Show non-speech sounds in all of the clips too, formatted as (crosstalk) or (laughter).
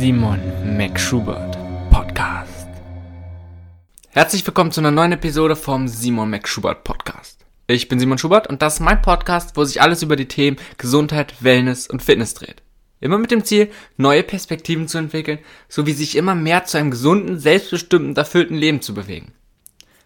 Simon McSchubert Podcast. Herzlich willkommen zu einer neuen Episode vom Simon McSchubert Podcast. Ich bin Simon Schubert und das ist mein Podcast, wo sich alles über die Themen Gesundheit, Wellness und Fitness dreht. Immer mit dem Ziel, neue Perspektiven zu entwickeln, sowie sich immer mehr zu einem gesunden, selbstbestimmten, erfüllten Leben zu bewegen.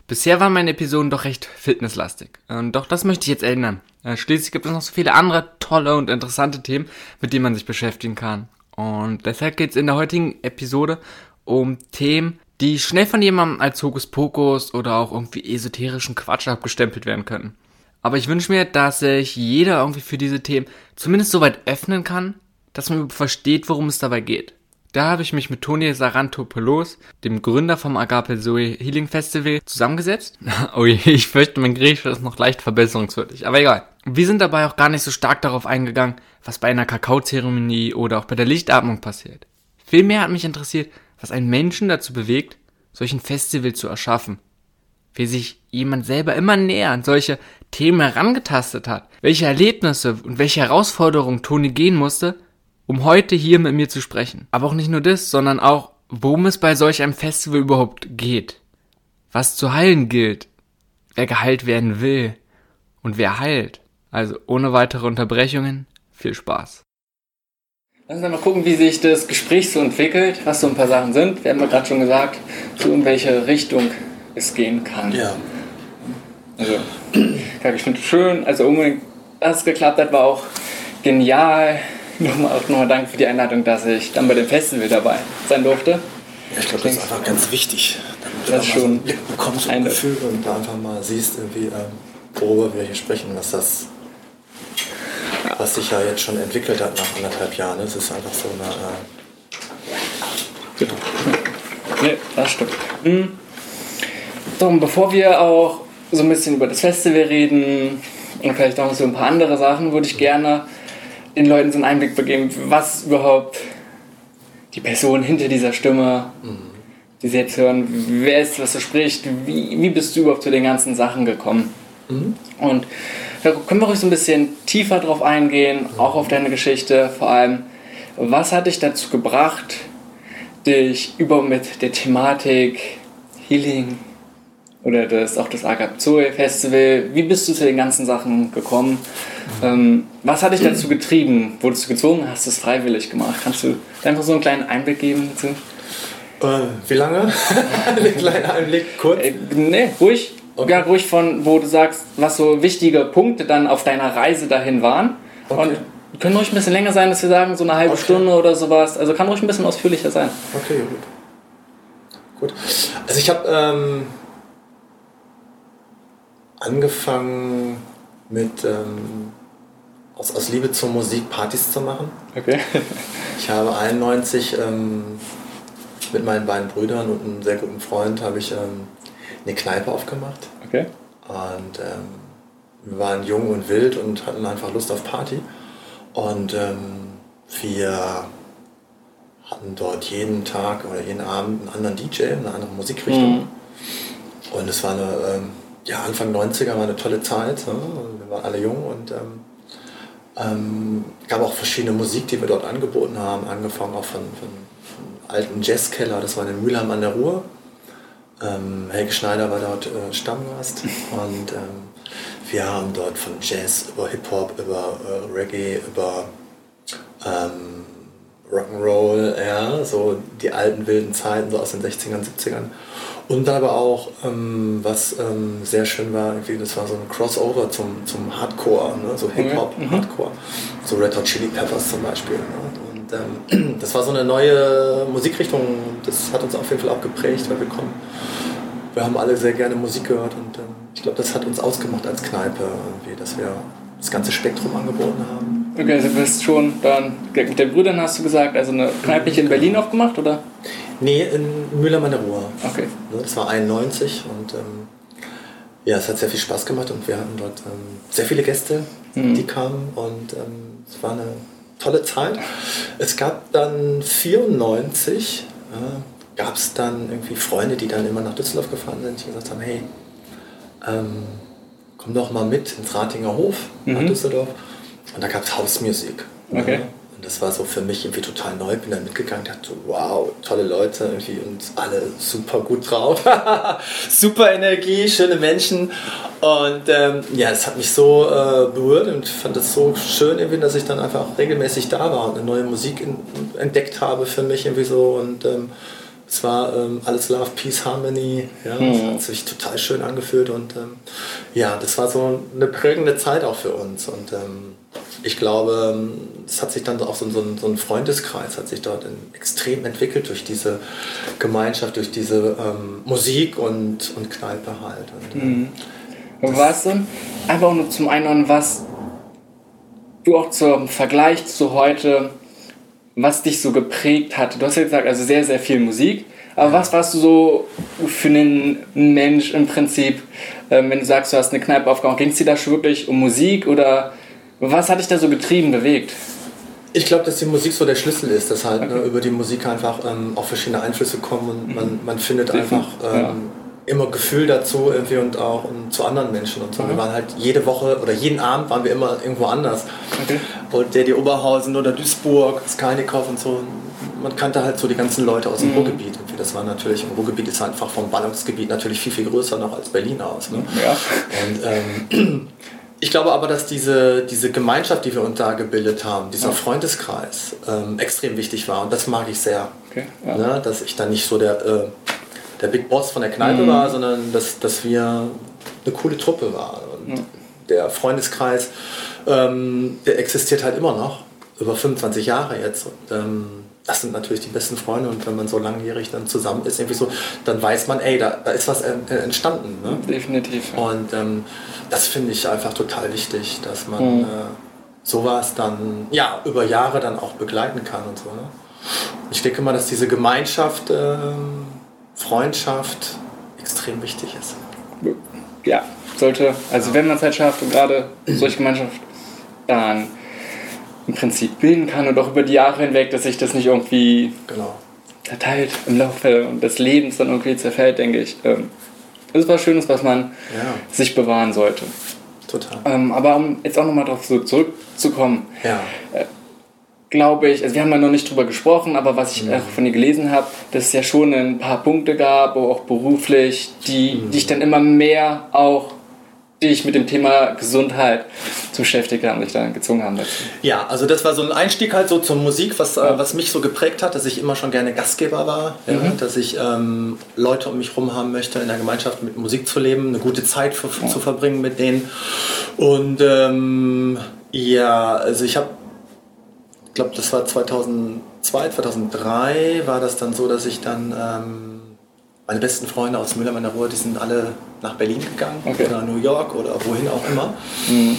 Bisher waren meine Episoden doch recht fitnesslastig. Doch das möchte ich jetzt ändern. Äh, schließlich gibt es noch so viele andere tolle und interessante Themen, mit denen man sich beschäftigen kann. Und deshalb geht es in der heutigen Episode um Themen, die schnell von jemandem als Hokuspokus oder auch irgendwie esoterischen Quatsch abgestempelt werden können. Aber ich wünsche mir, dass sich jeder irgendwie für diese Themen zumindest so weit öffnen kann, dass man versteht, worum es dabei geht. Da habe ich mich mit Toni Sarantopoulos, dem Gründer vom Agape Zoe Healing Festival, zusammengesetzt. (laughs) oh je, ich fürchte, mein Griechisch ist noch leicht verbesserungswürdig, aber egal. Wir sind dabei auch gar nicht so stark darauf eingegangen, was bei einer Kakaozeremonie oder auch bei der Lichtatmung passiert. Vielmehr hat mich interessiert, was einen Menschen dazu bewegt, solchen Festival zu erschaffen. Wie sich jemand selber immer näher an solche Themen herangetastet hat, welche Erlebnisse und welche Herausforderungen Toni gehen musste, um heute hier mit mir zu sprechen. Aber auch nicht nur das, sondern auch, worum es bei solch einem Festival überhaupt geht. Was zu heilen gilt, wer geheilt werden will und wer heilt. Also ohne weitere Unterbrechungen, viel Spaß. Lass uns mal gucken, wie sich das Gespräch so entwickelt, was so ein paar Sachen sind. Wir haben ja gerade schon gesagt, so in welche Richtung es gehen kann. Ja. Also, (clears throat) ich finde es schön, also unbedingt, dass es geklappt hat, war auch genial nochmal, auch nochmal danke für die Einladung, dass ich dann bei dem Festival dabei sein durfte. Ja, ich glaube, das ist einfach ganz wichtig, damit das du schon so bekommst und ein Gefühl und da einfach mal siehst, irgendwie, ähm, worüber wir hier sprechen, was das, was sich ja jetzt schon entwickelt hat nach anderthalb Jahren. Es ist einfach so eine, äh, Nee, das stimmt. Mhm. So, und bevor wir auch so ein bisschen über das Festival reden und vielleicht auch noch so ein paar andere Sachen, würde ich gerne den Leuten so einen Einblick begeben, was überhaupt die Person hinter dieser Stimme, die sie jetzt hören, wer ist, was du spricht, wie, wie bist du überhaupt zu den ganzen Sachen gekommen? Und da können wir ruhig so ein bisschen tiefer drauf eingehen, auch auf deine Geschichte, vor allem, was hat dich dazu gebracht, dich über mit der Thematik Healing oder das, auch das Agap Zoe Festival, wie bist du zu den ganzen Sachen gekommen? Ähm, was hat dich dazu getrieben? Wurdest du gezwungen? Hast du es freiwillig gemacht? Kannst du einfach so einen kleinen Einblick geben dazu? äh, wie lange? (laughs) Ein kleiner Einblick, kurz. Äh, nee, ruhig. Okay. Ja, ruhig von, wo du sagst, was so wichtige Punkte dann auf deiner Reise dahin waren. Okay. Und können ruhig ein bisschen länger sein, dass wir sagen, so eine halbe Okay. Stunde oder sowas. Also kann ruhig ein bisschen ausführlicher sein. Okay, gut. Gut. Also ich habe ähm, angefangen mit ähm, aus, aus Liebe zur Musik Partys zu machen. Okay. Ich habe 91 ähm, mit meinen beiden Brüdern und einem sehr guten Freund habe ich ähm, eine Kneipe aufgemacht. Okay. Und ähm, wir waren jung und wild und hatten einfach Lust auf Party. Und ähm, wir hatten dort jeden Tag oder jeden Abend einen anderen DJ, eine andere Musikrichtung. Mhm. Und es war eine, ähm, ja, Anfang 90er war eine tolle Zeit. Ne? Waren alle jung und ähm, ähm, gab auch verschiedene Musik, die wir dort angeboten haben, angefangen auch von, von, von alten Jazzkeller, das war in Mülheim an der Ruhr. Ähm, Helge Schneider war dort äh, Stammgast und ähm, wir haben dort von Jazz über Hip-Hop, über äh, Reggae, über ähm, Rock'n'Roll, ja, so die alten wilden Zeiten, so aus den 60ern, 70ern. Und dann aber auch, ähm, was ähm, sehr schön war, irgendwie, das war so ein Crossover zum, zum Hardcore, ne? so Hip-Hop, Mhm. Hardcore. So Red Hot Chili Peppers zum Beispiel. Ne? Und ähm, (clears throat) das war so eine neue Musikrichtung, das hat uns auf jeden Fall auch geprägt, weil wir kommen. Wir haben alle sehr gerne Musik gehört und ähm, ich glaube, das hat uns ausgemacht als Kneipe, irgendwie, dass wir das ganze Spektrum angeboten haben. Okay, also du bist schon dann mit den Brüdern hast du gesagt, also eine Kneipe in Berlin aufgemacht, oder? Nee, in Mühlheim an der Ruhr. Okay. Ne, Das war 91 und ähm, ja, es hat sehr viel Spaß gemacht und wir hatten dort ähm, sehr viele Gäste, Mhm. die kamen und ähm, es war eine tolle Zeit. Es gab dann 94, äh, gab es dann irgendwie Freunde, die dann immer nach Düsseldorf gefahren sind, die gesagt haben, hey, ähm, komm doch mal mit ins Ratinger Hof nach Mhm. Düsseldorf. Und da gab es Hausmusik. Okay. Ne? Und das war so für mich irgendwie total neu. Bin dann mitgegangen, dachte, wow, tolle Leute irgendwie und alle super gut drauf. (laughs) super Energie, schöne Menschen. Und ähm, ja, es hat mich so äh, berührt und fand es so schön, irgendwie, dass ich dann einfach regelmäßig da war und eine neue Musik in, entdeckt habe für mich irgendwie so. Und ähm, es war ähm, alles Love, Peace, Harmony. Ja, mhm. Das hat sich total schön angefühlt und ähm, ja, das war so eine prägende Zeit auch für uns. Und ähm, ich glaube, es hat sich dann auch so, so, ein, so ein Freundeskreis hat sich dort in, extrem entwickelt durch diese Gemeinschaft, durch diese ähm, Musik und, und Kneipe halt. Und, ähm, mhm. Weißt du, einfach nur zum einen, was du auch zum Vergleich zu heute was dich so geprägt hat. Du hast ja gesagt, also sehr, sehr viel Musik. Aber was warst du so für einen Mensch im Prinzip, ähm, wenn du sagst, du hast eine Kneipe aufgebaut? Ging es dir da schon wirklich um Musik oder was hat dich da so getrieben, bewegt? Ich glaube, dass die Musik so der Schlüssel ist, dass halt okay. ne, über die Musik einfach ähm, auch verschiedene Einflüsse kommen und man, man findet einfach ähm, ja immer Gefühl dazu irgendwie und auch und zu anderen Menschen und so. Mhm. Wir waren halt jede Woche oder jeden Abend waren wir immer irgendwo anders. Okay. Und der die Oberhausen oder Duisburg, Skalnikow und so. Man kannte halt so die ganzen Leute aus dem mhm. Ruhrgebiet. Irgendwie. Das war natürlich, im Ruhrgebiet ist einfach vom Ballungsgebiet natürlich viel, viel größer noch als Berlin aus. Ne? Ja. Und ähm, (clears throat) (clears throat) ich glaube aber, dass diese, diese Gemeinschaft, die wir uns da gebildet haben, dieser ja. Freundeskreis, ähm, extrem wichtig war. Und das mag ich sehr. Okay, ja. ne? Dass ich da nicht so der äh, der Big Boss von der Kneipe mhm. war, sondern dass, dass wir eine coole Truppe waren. Und mhm. der Freundeskreis, ähm, der existiert halt immer noch, über 25 Jahre jetzt. Und, ähm, das sind natürlich die besten Freunde und wenn man so langjährig dann zusammen ist, irgendwie so, dann weiß man, ey, da, da ist was äh, entstanden. Ne? Definitiv. Und ähm, das finde ich einfach total wichtig, dass man mhm. äh, sowas dann ja über Jahre dann auch begleiten kann und so. Ne? Ich denke mal, dass diese Gemeinschaft ähm, Freundschaft extrem wichtig ist. Ja, sollte, also wenn man es halt schafft und gerade (clears throat) solche Gemeinschaft dann im Prinzip bilden kann und auch über die Jahre hinweg, dass sich das nicht irgendwie genau. verteilt im Laufe des Lebens dann irgendwie zerfällt, denke ich. Ähm, ist was Schönes, was man ja. sich bewahren sollte. Total. Ähm, aber um jetzt auch nochmal darauf so zurückzukommen, ja. Äh, glaube ich, also wir haben ja noch nicht drüber gesprochen, aber was ich mhm. auch von dir gelesen habe, dass es ja schon ein paar Punkte gab, auch beruflich, die mhm. dich dann immer mehr auch dich mit dem Thema Gesundheit zu beschäftigen haben, dich dann gezwungen haben dazu. Ja, also das war so ein Einstieg halt so zur Musik, was, äh, ja. äh, was mich so geprägt hat, dass ich immer schon gerne Gastgeber war, ja, mhm. dass ich ähm, Leute um mich herum haben möchte, in der Gemeinschaft mit Musik zu leben, eine gute Zeit für, ja. zu verbringen mit denen. Und ähm, ja, also ich habe ich glaube, das war 2002, 2003 war das dann so, dass ich dann ähm, meine besten Freunde aus Müller meiner Ruhe, die sind alle nach Berlin gegangen okay. oder New York oder wohin auch immer. Mhm.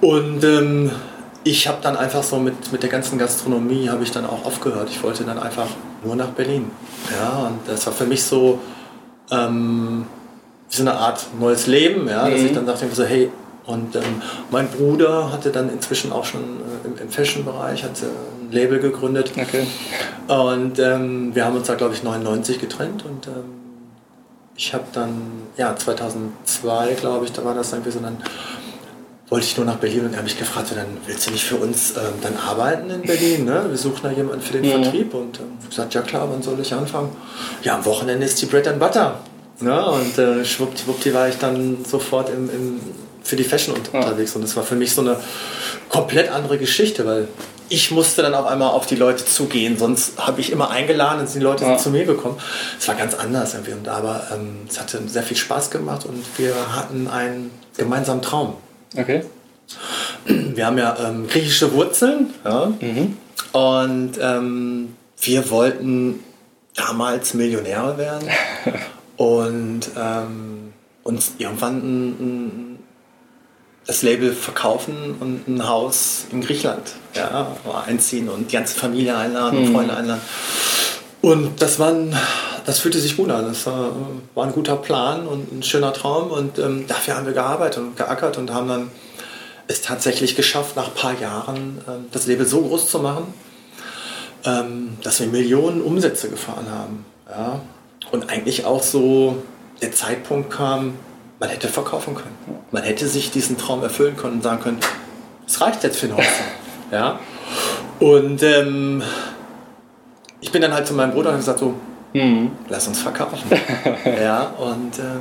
Und ähm, ich habe dann einfach so mit, mit der ganzen Gastronomie habe ich dann auch aufgehört. Ich wollte dann einfach nur nach Berlin. Ja, und das war für mich so ähm, so eine Art neues Leben, ja, mhm. dass ich dann dachte so, hey, und ähm, mein Bruder hatte dann inzwischen auch schon äh, im, im Fashion-Bereich ein Label gegründet. Okay. Und ähm, wir haben uns da, glaube ich, 99 getrennt. Und ähm, ich habe dann, ja, 2002, glaube ich, da war das irgendwie so, dann wollte ich nur nach Berlin und er hat mich gefragt, dann willst du nicht für uns ähm, dann arbeiten in Berlin? Ne? Wir suchen da jemanden für den mhm. Vertrieb. Und ähm, gesagt, ja klar, wann soll ich anfangen? Ja, am Wochenende ist die Bread and Butter. Ne? Und äh, schwuppdiwuppdi war ich dann sofort im, im für die Fashion ja. unterwegs. Und das war für mich so eine komplett andere Geschichte, weil ich musste dann auf einmal auf die Leute zugehen, sonst habe ich immer eingeladen und die Leute ja. sind zu mir gekommen. Es war ganz anders irgendwie. Und aber ähm, es hatte sehr viel Spaß gemacht und wir hatten einen gemeinsamen Traum. Okay. Wir haben ja ähm, griechische Wurzeln ja? Mhm. und ähm, wir wollten damals Millionäre werden (laughs) und ähm, uns irgendwann ein, ein das Label verkaufen und ein Haus in Griechenland ja, einziehen und die ganze Familie einladen, mhm. Freunde einladen. Und das, war ein, das fühlte sich gut an. Das war, war ein guter Plan und ein schöner Traum. Und ähm, dafür haben wir gearbeitet und geackert und haben dann es tatsächlich geschafft, nach ein paar Jahren ähm, das Label so groß zu machen, ähm, dass wir Millionen Umsätze gefahren haben. Ja? Und eigentlich auch so der Zeitpunkt kam, man hätte verkaufen können. Man hätte sich diesen Traum erfüllen können und sagen können, es reicht jetzt für den Hochzeit. (laughs) ja? Und ähm, ich bin dann halt zu meinem Bruder und habe gesagt so, mhm. lass uns verkaufen. (laughs) ja, und ähm,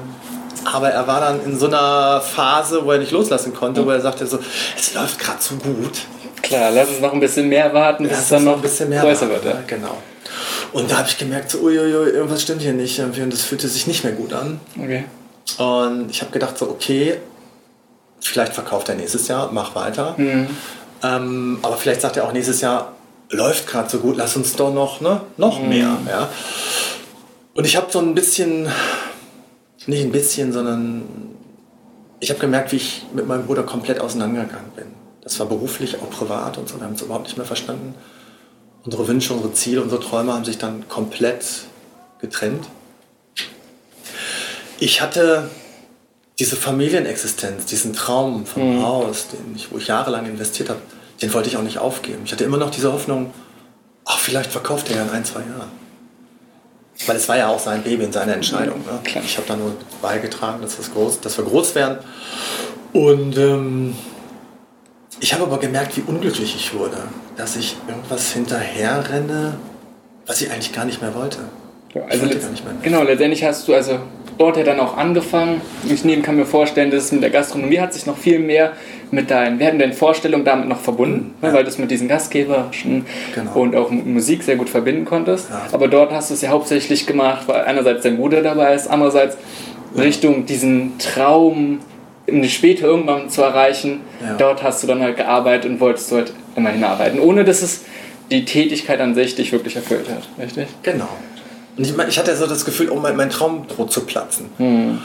aber er war dann in so einer Phase, wo er nicht loslassen konnte, mhm. wo er sagte so, es läuft gerade so gut. Klar, lass uns noch ein bisschen mehr warten, bis es dann noch ein bisschen mehr größer warten, wird. Ja. Genau. Und da habe ich gemerkt, so, uiuiui, irgendwas stimmt hier nicht. Und das fühlte sich nicht mehr gut an. Okay. Und ich habe gedacht, so, okay, vielleicht verkauft er nächstes Jahr, mach weiter. Mhm. Ähm, aber vielleicht sagt er auch nächstes Jahr, läuft gerade so gut, lass uns doch noch, ne, noch mhm. mehr. Ja? Und ich habe so ein bisschen, nicht ein bisschen, sondern ich habe gemerkt, wie ich mit meinem Bruder komplett auseinandergegangen bin. Das war beruflich, auch privat und so. Wir haben es überhaupt nicht mehr verstanden. Unsere Wünsche, unsere Ziele, unsere Träume haben sich dann komplett getrennt. Ich hatte diese Familienexistenz, diesen Traum vom mhm. Haus, den ich, wo ich jahrelang investiert habe, den wollte ich auch nicht aufgeben. Ich hatte immer noch diese Hoffnung, ach, vielleicht verkauft er ja in ein, zwei Jahren. Weil es war ja auch sein Baby und seine Entscheidung. Ne? Ich habe da nur beigetragen, dass, das groß, dass wir groß werden. Und ähm, ich habe aber gemerkt, wie unglücklich ich wurde, dass ich irgendwas hinterher renne, was ich eigentlich gar nicht mehr wollte. Also. Genau, letztendlich hast du also dort ja dann auch angefangen. Ich neben kann mir vorstellen, dass es mit der Gastronomie hat sich noch viel mehr mit deinen, wir hatten deine Vorstellung damit noch verbunden, mhm, ja. weil du es mit diesen Gastgeberischen genau. und auch Musik sehr gut verbinden konntest. Ja. Aber dort hast du es ja hauptsächlich gemacht, weil einerseits dein Bruder dabei ist, andererseits ja. Richtung diesen Traum später irgendwann zu erreichen. Dort hast du dann halt gearbeitet und wolltest dort immer hinarbeiten, ohne dass es die Tätigkeit an sich dich wirklich erfüllt hat, richtig? Genau. Und ich, ich hatte so das Gefühl, oh, mein, mein Traum droht zu platzen. Mhm.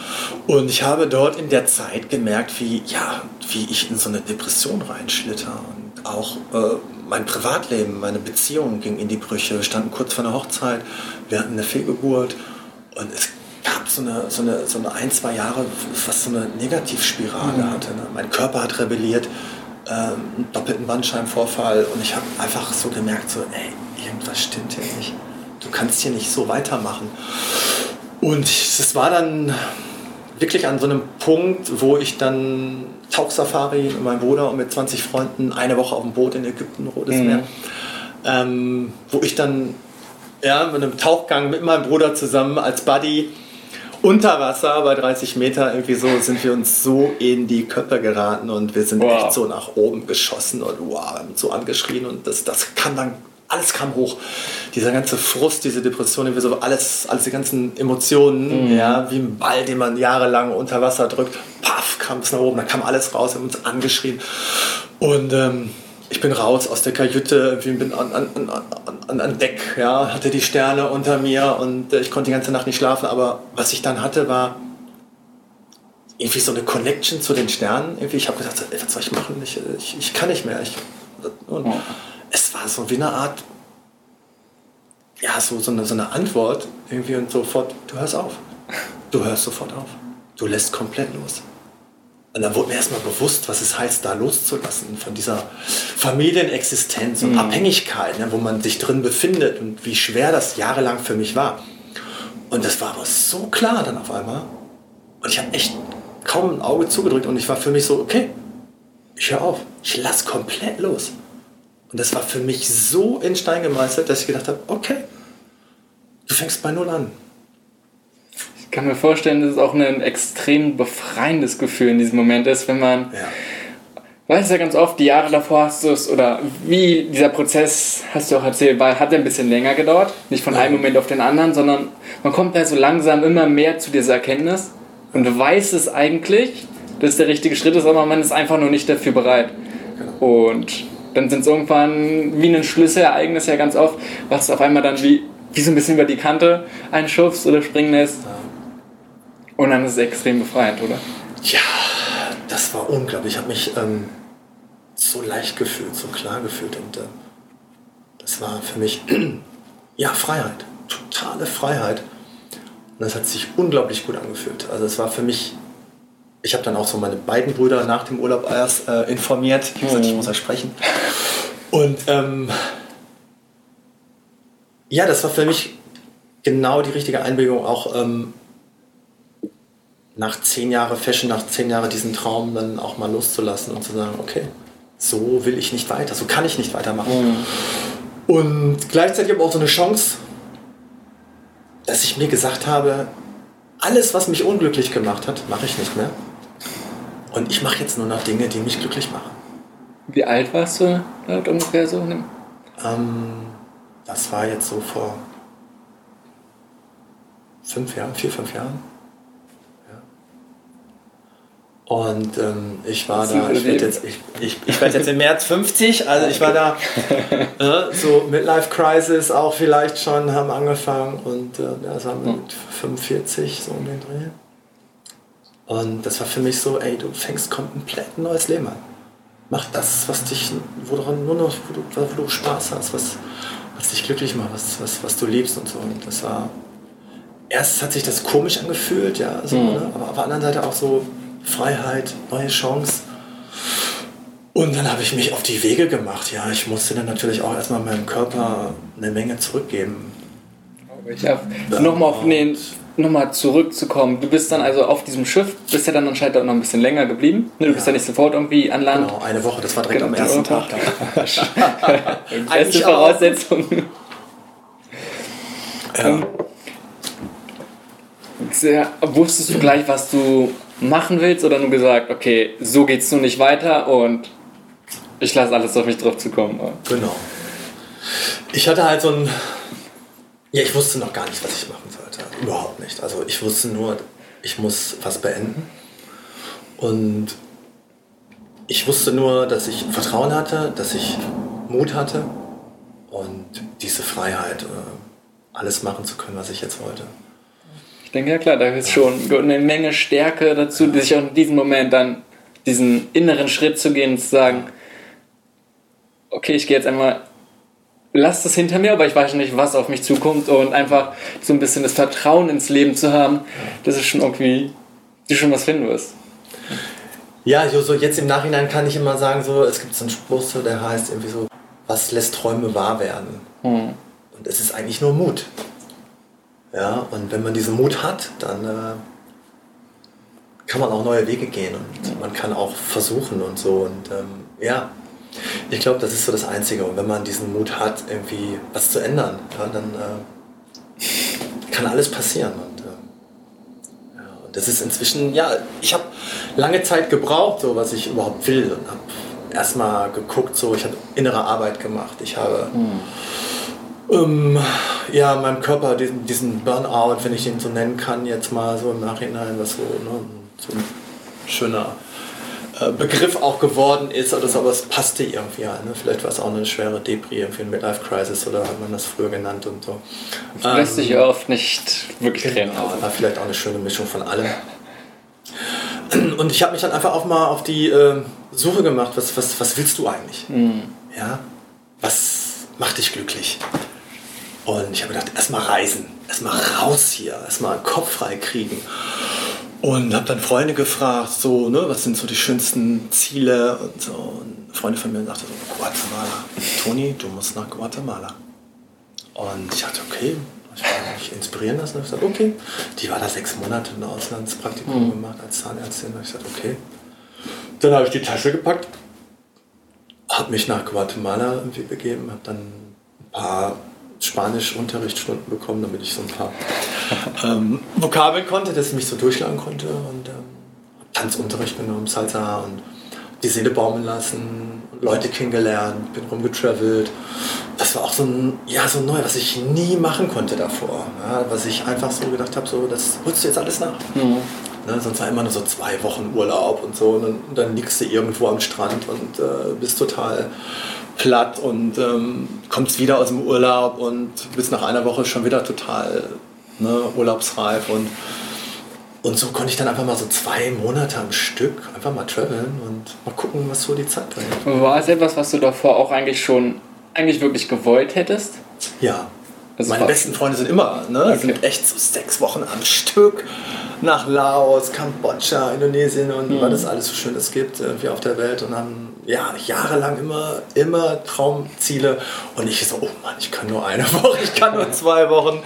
Und ich habe dort in der Zeit gemerkt, wie, ja, wie ich in so eine Depression reinschlitter. Und auch äh, mein Privatleben, meine Beziehungen gingen in die Brüche. Wir standen kurz vor einer Hochzeit, wir hatten eine Fehlgeburt. Und es gab so eine, so eine, so eine ein, zwei Jahre, was so eine Negativspirale mhm. hatte. Ne? Mein Körper hat rebelliert, ähm, einen doppelten Bandscheibenvorfall. Und ich habe einfach so gemerkt, so, ey, irgendwas stimmt hier nicht du kannst hier nicht so weitermachen. Und es war dann wirklich an so einem Punkt, wo ich dann Tauchsafari mit meinem Bruder und mit 20 Freunden eine Woche auf dem Boot in Ägypten, Rotes mhm. Meer, ähm, wo ich dann ja, mit einem Tauchgang mit meinem Bruder zusammen als Buddy unter Wasser bei 30 Meter irgendwie so sind wir uns so in die Köpfe geraten und wir sind wow. echt so nach oben geschossen und wow, so angeschrien und das, das kann dann alles kam hoch. Dieser ganze Frust, diese Depression, so alles, alles die ganzen Emotionen, mhm. ja, wie ein Ball, den man jahrelang unter Wasser drückt, paff, kam es nach oben, da kam alles raus, wir haben uns angeschrien. Und ähm, ich bin raus aus der Kajüte, bin an, an, an, an, Deck, ja, hatte die Sterne unter mir und äh, ich konnte die ganze Nacht nicht schlafen, aber was ich dann hatte, war irgendwie so eine Connection zu den Sternen. Irgendwie, ich habe gedacht, ey, was soll ich machen? Ich, ich, ich kann nicht mehr. Ich, und, oh es war so wie eine Art, ja, so, so, eine, so eine Antwort irgendwie und sofort, du hörst auf. Du hörst sofort auf. Du lässt komplett los. Und dann wurde mir erstmal bewusst, was es heißt, da loszulassen von dieser Familienexistenz und mhm. Abhängigkeit, ne, wo man sich drin befindet und wie schwer das jahrelang für mich war. Und das war aber so klar dann auf einmal. Und ich habe echt kaum ein Auge zugedrückt und ich war für mich so, okay, ich höre auf. Ich lasse komplett los. Und das war für mich so in Stein gemeißelt, dass ich gedacht habe, okay, du fängst bei Null an. Ich kann mir vorstellen, dass es auch ein extrem befreiendes Gefühl in diesem Moment ist, wenn man, ja. weißt ja ganz oft, die Jahre davor hast du es, oder wie dieser Prozess, hast du auch erzählt, war, hat ein bisschen länger gedauert. Nicht von einem Moment auf den anderen, sondern man kommt da so langsam immer mehr zu dieser Erkenntnis und weiß es eigentlich, dass der richtige Schritt ist, aber man ist einfach noch nicht dafür bereit. Genau. Und dann sind es irgendwann wie ein Schlüsselereignis ja ganz oft, was auf einmal dann wie, wie so ein bisschen über die Kante einschubst oder springen lässt. Und dann ist es extrem befreiend, oder? Ja, das war unglaublich. Ich habe mich ähm, so leicht gefühlt, so klar gefühlt. Und äh, das war für mich, (clears throat) ja, Freiheit. Totale Freiheit. Und das hat sich unglaublich gut angefühlt. Also es war für mich ich habe dann auch so meine beiden Brüder nach dem Urlaub erst äh, informiert. Ich, gesagt, ich muss ja sprechen. Und ähm, ja, das war für mich genau die richtige Einbildung, auch ähm, nach zehn Jahren Fashion, nach zehn Jahren diesen Traum dann auch mal loszulassen und zu sagen, okay, so will ich nicht weiter, so kann ich nicht weitermachen. Mhm. Und gleichzeitig aber auch so eine Chance, dass ich mir gesagt habe, alles, was mich unglücklich gemacht hat, mache ich nicht mehr. Und ich mache jetzt nur noch Dinge, die mich glücklich machen. Wie alt warst du dort ungefähr so? Ähm, das war jetzt so vor fünf Jahren, vier, fünf Jahren. Und ähm, ich war da, ich werde jetzt, ich, ich, ich werd jetzt im März 50, also ich war da, äh, so Midlife Crisis auch vielleicht schon, haben angefangen und äh, das haben wir mit 45 so um den Dreh. Und das war für mich so, ey, du fängst komplett ein neues Leben an. Mach das, was dich, woran nur noch, wo du, wo du Spaß hast, was, was dich glücklich macht, was, was, was du liebst und so. Und das war, erst hat sich das komisch angefühlt, ja, so, mhm. ne? aber auf der anderen Seite auch so, Freiheit, neue Chance. Und dann habe ich mich auf die Wege gemacht. Ja, ich musste dann natürlich auch erstmal meinem Körper eine Menge zurückgeben. Ja, nochmal auf den, nochmal zurückzukommen. Du bist dann also auf diesem Schiff, bist ja dann anscheinend auch noch ein bisschen länger geblieben. Du ja. bist ja nicht sofort irgendwie an Land. Genau, eine Woche, das war direkt genau, am ersten Tag. (laughs) Beste Voraussetzungen. Ja. Ähm, sehr, wusstest du gleich, was du machen willst oder nur gesagt, okay, so geht's nur nicht weiter und ich lasse alles auf mich drauf zukommen. Genau. Ich hatte halt so ein. Ja, ich wusste noch gar nicht, was ich machen sollte. Überhaupt nicht. Also ich wusste nur, ich muss was beenden. Und ich wusste nur, dass ich Vertrauen hatte, dass ich Mut hatte und diese Freiheit, äh, alles machen zu können, was ich jetzt wollte. Ich denke, ja klar, da ist schon eine Menge Stärke dazu, sich auch in diesem Moment dann diesen inneren Schritt zu gehen und zu sagen, okay, ich gehe jetzt einmal, lass das hinter mir, aber ich weiß nicht, was auf mich zukommt und einfach so ein bisschen das Vertrauen ins Leben zu haben, dass es schon irgendwie, du schon was finden wirst. Ja, so jetzt im Nachhinein kann ich immer sagen, so, es gibt so einen Spruch, der heißt irgendwie so, was lässt Träume wahr werden? Hm. Und es ist eigentlich nur Mut. Ja, und wenn man diesen Mut hat, dann äh, kann man auch neue Wege gehen und man kann auch versuchen und so. Und ähm, ja, ich glaube, das ist so das Einzige. Und wenn man diesen Mut hat, irgendwie was zu ändern, ja, dann äh, kann alles passieren. Und, äh, ja, und das ist inzwischen, ja, ich habe lange Zeit gebraucht, so was ich überhaupt will. Und habe erstmal geguckt, so ich habe innere Arbeit gemacht. Ich habe. Hm ähm, ja, meinem Körper diesen, diesen, Burnout, wenn ich den so nennen kann, jetzt mal so im Nachhinein, was so, ne, so ein schöner Begriff auch geworden ist, also, aber es passte irgendwie halt. Ne? Vielleicht war es auch eine schwere Depri, irgendwie ein Midlife-Crisis oder hat man das früher genannt und so. Das lässt sich ja oft nicht wirklich genau, trennen. War vielleicht auch eine schöne Mischung von allem. (clears throat) Und ich habe mich dann einfach auch mal auf die äh, Suche gemacht, was, was, was willst du eigentlich? Mhm. Ja? Was macht dich glücklich? Und ich habe gedacht, erstmal reisen, erstmal raus hier, erstmal Kopf frei kriegen. Und habe dann Freunde gefragt, so, ne, was sind so die schönsten Ziele und so. Und Freunde von mir sagten so, Guatemala. Toni, du musst nach Guatemala. Und ich dachte, okay, ich wollte mich inspirieren lassen. Und ich gesagt, okay. Die war da sechs Monate ein Auslandspraktikum mhm. gemacht als Zahnärztin. Und ich sagte, okay. Dann habe ich die Tasche gepackt, habe mich nach Guatemala irgendwie begeben, habe dann ein paar Spanisch-Unterrichtsstunden bekommen, damit ich so ein paar ähm, Vokabeln konnte, dass ich mich so durchschlagen konnte und ähm, Tanzunterricht genommen, Salsa und die Seele baumeln lassen, Leute kennengelernt, bin rumgetravelt. Das war auch so ein, ja, so neu, was ich nie machen konnte davor. Ja, was ich einfach so gedacht habe, so, das holst du jetzt alles nach. Mhm. Ne, sonst war immer nur so zwei Wochen Urlaub und so. Und dann, und dann liegst du irgendwo am Strand und äh, bist total platt und ähm, kommst wieder aus dem Urlaub und bist nach einer Woche schon wieder total ne, urlaubsreif und und so konnte ich dann einfach mal so zwei Monate am Stück einfach mal traveln und mal gucken, was so die Zeit bringt. War es etwas, was du davor auch eigentlich schon eigentlich wirklich gewollt hättest? Ja. Also Meine besten Freunde sind immer, ne? Okay. sind echt so sechs Wochen am Stück nach Laos, Kambodscha, Indonesien und mhm. was es alles so Schönes gibt, irgendwie auf der Welt und haben ja, jahrelang immer, immer Traumziele und ich so, oh Mann, ich kann nur eine (laughs) Woche, ich kann nur zwei Wochen.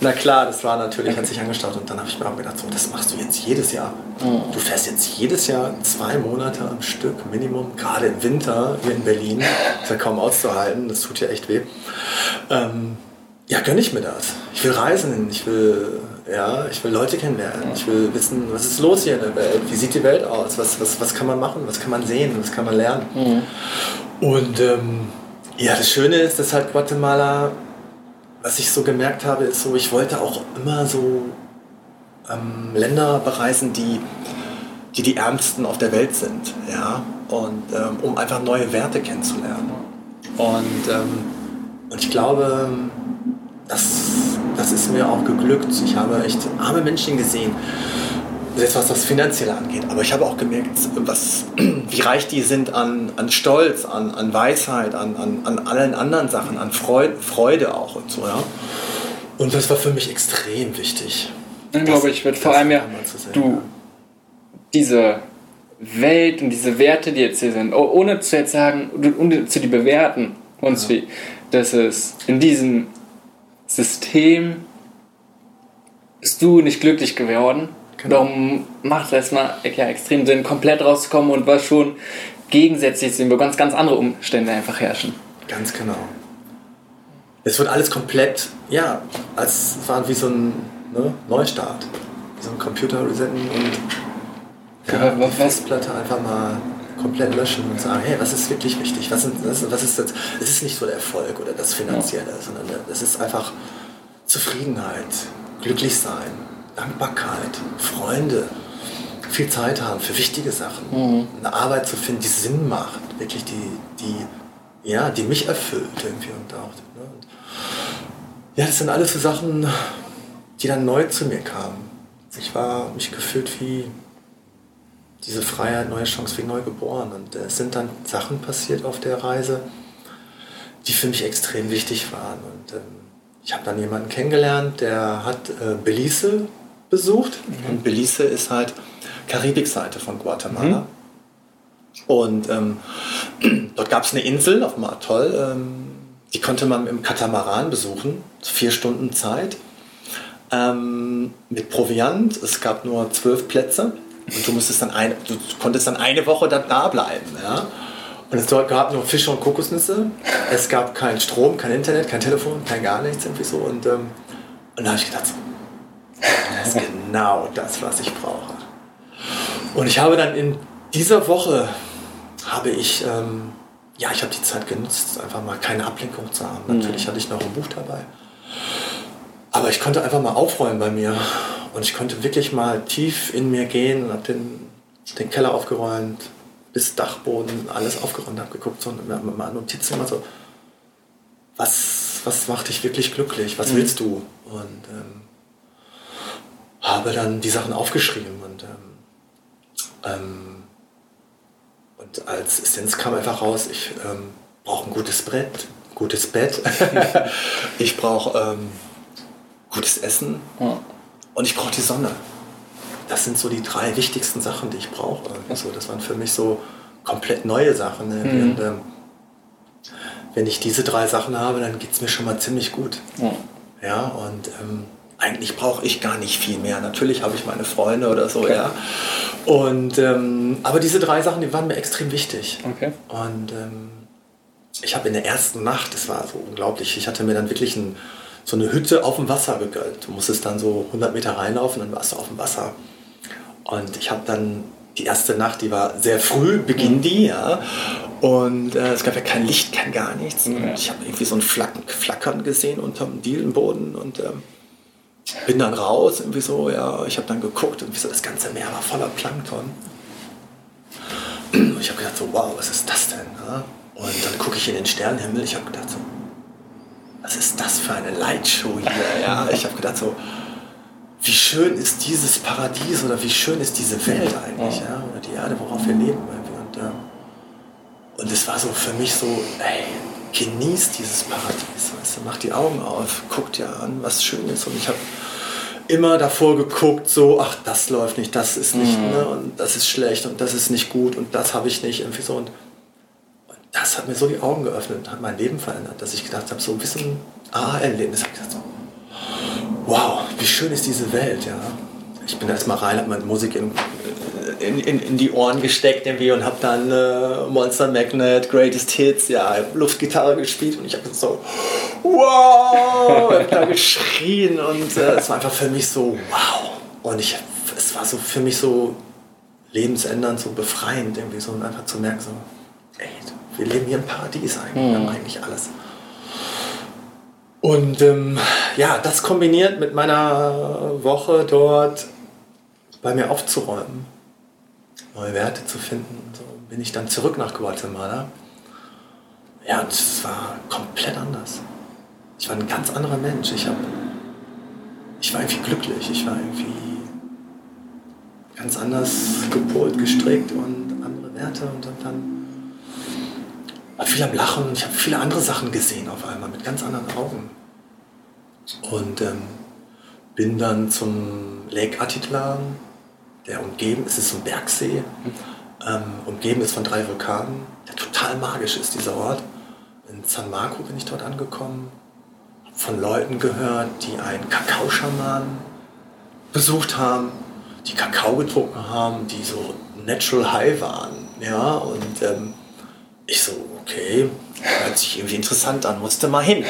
Na klar, das war natürlich, hat sich angestarrt und dann habe ich mir auch gedacht, so, das machst du jetzt jedes Jahr. Mhm. Du fährst jetzt jedes Jahr zwei Monate am Stück, Minimum, gerade im Winter hier in Berlin, ist ja kaum auszuhalten, das tut ja echt weh. Ähm, ja, gönne ich mir das. Ich will reisen, ich will, ja, ich will Leute kennenlernen, ich will wissen, was ist los hier in der Welt, wie sieht die Welt aus, was, was, was kann man machen, was kann man sehen, was kann man lernen. Mhm. Und ähm, ja, das Schöne ist, dass halt Guatemala, was ich so gemerkt habe, ist so, ich wollte auch immer so ähm, Länder bereisen, die, die die ärmsten auf der Welt sind, ja, und ähm, um einfach neue Werte kennenzulernen. Und, ähm, und ich glaube, das, das ist mir auch geglückt. Ich habe echt arme Menschen gesehen, selbst was das Finanzielle angeht. Aber ich habe auch gemerkt, was, (clears throat) wie reich die sind an, an Stolz, an, an Weisheit, an, an, an allen anderen Sachen, an Freude, Freude auch und so. Ja? Und das war für mich extrem wichtig. Dann glaube ich, wird vor allem ja, du, diese Welt und diese Werte, die jetzt hier sind, ohne zu jetzt sagen, ohne zu die bewerten, uns ja. wie, dass es in diesem System bist du nicht glücklich geworden. Genau. Darum macht es erstmal ja, extrem Sinn, komplett rauszukommen und was schon gegensätzlich sind, wo ganz, ganz andere Umstände einfach herrschen. Ganz genau. Es wird alles komplett, ja, als war wie so ein ne, Neustart. So ein Computer resetten und ja, die Festplatte einfach mal komplett löschen und sagen, hey, was ist wirklich wichtig? Was, sind, was ist das? Es ist nicht so der Erfolg oder das Finanzielle, sondern es ist einfach Zufriedenheit, glücklich sein, Dankbarkeit, Freunde, viel Zeit haben für wichtige Sachen, mhm. eine Arbeit zu finden, die Sinn macht, wirklich die, die, ja, die mich erfüllt irgendwie und auch. Ne? Und ja, das sind alles so Sachen, die dann neu zu mir kamen. Ich war mich gefühlt wie diese Freiheit, neue Chance wie neu geboren. Und äh, es sind dann Sachen passiert auf der Reise, die für mich extrem wichtig waren. Und ähm, ich habe dann jemanden kennengelernt, der hat äh, Belize besucht. Mhm. Und Belize ist halt Karibikseite von Guatemala. Mhm. Und ähm, (clears throat) dort gab es eine Insel auf dem Atoll, ähm, die konnte man im Katamaran besuchen, vier Stunden Zeit, ähm, mit Proviant. Es gab nur zwölf Plätze. Und du musstest dann eine, du konntest dann eine Woche da, da bleiben. Ja? Und es gab nur Fische und Kokosnüsse. Es gab keinen Strom, kein Internet, kein Telefon, kein gar nichts irgendwie so. Und, ähm, und da habe ich gedacht, das ist genau das, was ich brauche. Und ich habe dann in dieser Woche habe ich, ähm, ja, ich habe die Zeit genutzt, einfach mal keine Ablenkung zu haben. Natürlich mhm. hatte ich noch ein Buch dabei. Aber ich konnte einfach mal aufräumen bei mir und ich konnte wirklich mal tief in mir gehen und habe den, den Keller aufgeräumt, bis Dachboden, alles aufgeräumt, habe geguckt so, und mal Notizen immer so, was, was macht dich wirklich glücklich, was mhm. willst du? Und ähm, habe dann die Sachen aufgeschrieben und, ähm, ähm, und als Essenz kam einfach raus, ich ähm, brauche ein gutes Brett, gutes Bett, (laughs) ich brauche ähm, gutes Essen. Ja und ich brauche die Sonne. Das sind so die drei wichtigsten Sachen, die ich brauche. Also das waren für mich so komplett neue Sachen. Ne? Mhm. Und, ähm, wenn ich diese drei Sachen habe, dann geht es mir schon mal ziemlich gut. Ja, ja und ähm, eigentlich brauche ich gar nicht viel mehr. Natürlich habe ich meine Freunde oder so, okay. ja. Und, ähm, aber diese drei Sachen, die waren mir extrem wichtig. Okay. Und ähm, ich habe in der ersten Nacht, das war so unglaublich, ich hatte mir dann wirklich ein so eine Hütte auf dem Wasser gegönnt. Du musstest dann so 100 Meter reinlaufen, dann warst du auf dem Wasser. Und ich habe dann die erste Nacht, die war sehr früh, Beginn die, ja. Und äh, es gab ja kein Licht, kein gar nichts. Und ich habe irgendwie so ein Flacken, Flackern gesehen unterm Dielenboden und ähm, bin dann raus, irgendwie so, ja. Ich habe dann geguckt und so, das ganze Meer war voller Plankton. Und ich habe gedacht so, wow, was ist das denn? Ja? Und dann gucke ich in den Sternenhimmel, ich habe gedacht so, was ist das für eine Lightshow hier? Ja, ich habe gedacht so, wie schön ist dieses Paradies oder wie schön ist diese Welt eigentlich, ja, oder die Erde, worauf wir leben. Und, äh, und es war so für mich so, ey, genießt dieses Paradies, weißt du, macht die Augen auf, guckt ja an, was schön ist. Und ich habe immer davor geguckt, so, ach, das läuft nicht, das ist nicht, Mhm. ne, und das ist schlecht und das ist nicht gut und das habe ich nicht, irgendwie so. Und das hat mir so die Augen geöffnet hat mein Leben verändert, dass ich gedacht habe, so ein Aha-Erlebnis, habe ich gedacht, so, wow, wie schön ist diese Welt, ja. Ich bin erst mal rein, habe meine Musik in, in, in, in die Ohren gesteckt irgendwie und habe dann äh, Monster Magnet, Greatest Hits, ja, Luftgitarre gespielt und ich habe so, wow, hab da geschrien und äh, es war einfach für mich so, wow. Und ich, es war so für mich so lebensändernd, so befreiend irgendwie so und einfach zu merken, so, ey, wir leben hier im Paradies eigentlich, wir haben eigentlich alles. Und ähm, ja, das kombiniert mit meiner Woche dort bei mir aufzuräumen, neue Werte zu finden, so bin ich dann zurück nach Guatemala. Ja, und es war komplett anders. Ich war ein ganz anderer Mensch. Ich, hab, ich war irgendwie glücklich. Ich war irgendwie ganz anders gepolt, gestrickt und andere Werte. Und dann war viel am Lachen. Ich habe viele andere Sachen gesehen auf einmal mit ganz anderen Augen. Und ähm, bin dann zum Lake Atitlan, der umgeben ist, ist so ein Bergsee, ähm, umgeben ist von drei Vulkanen, der total magisch ist, dieser Ort. In San Marco bin ich dort angekommen, von Leuten gehört, die einen Kakaoschaman besucht haben, die Kakao getrunken haben, die so natural high waren. Ja, und ähm, ich so, okay, hört sich irgendwie interessant an, musste mal hin.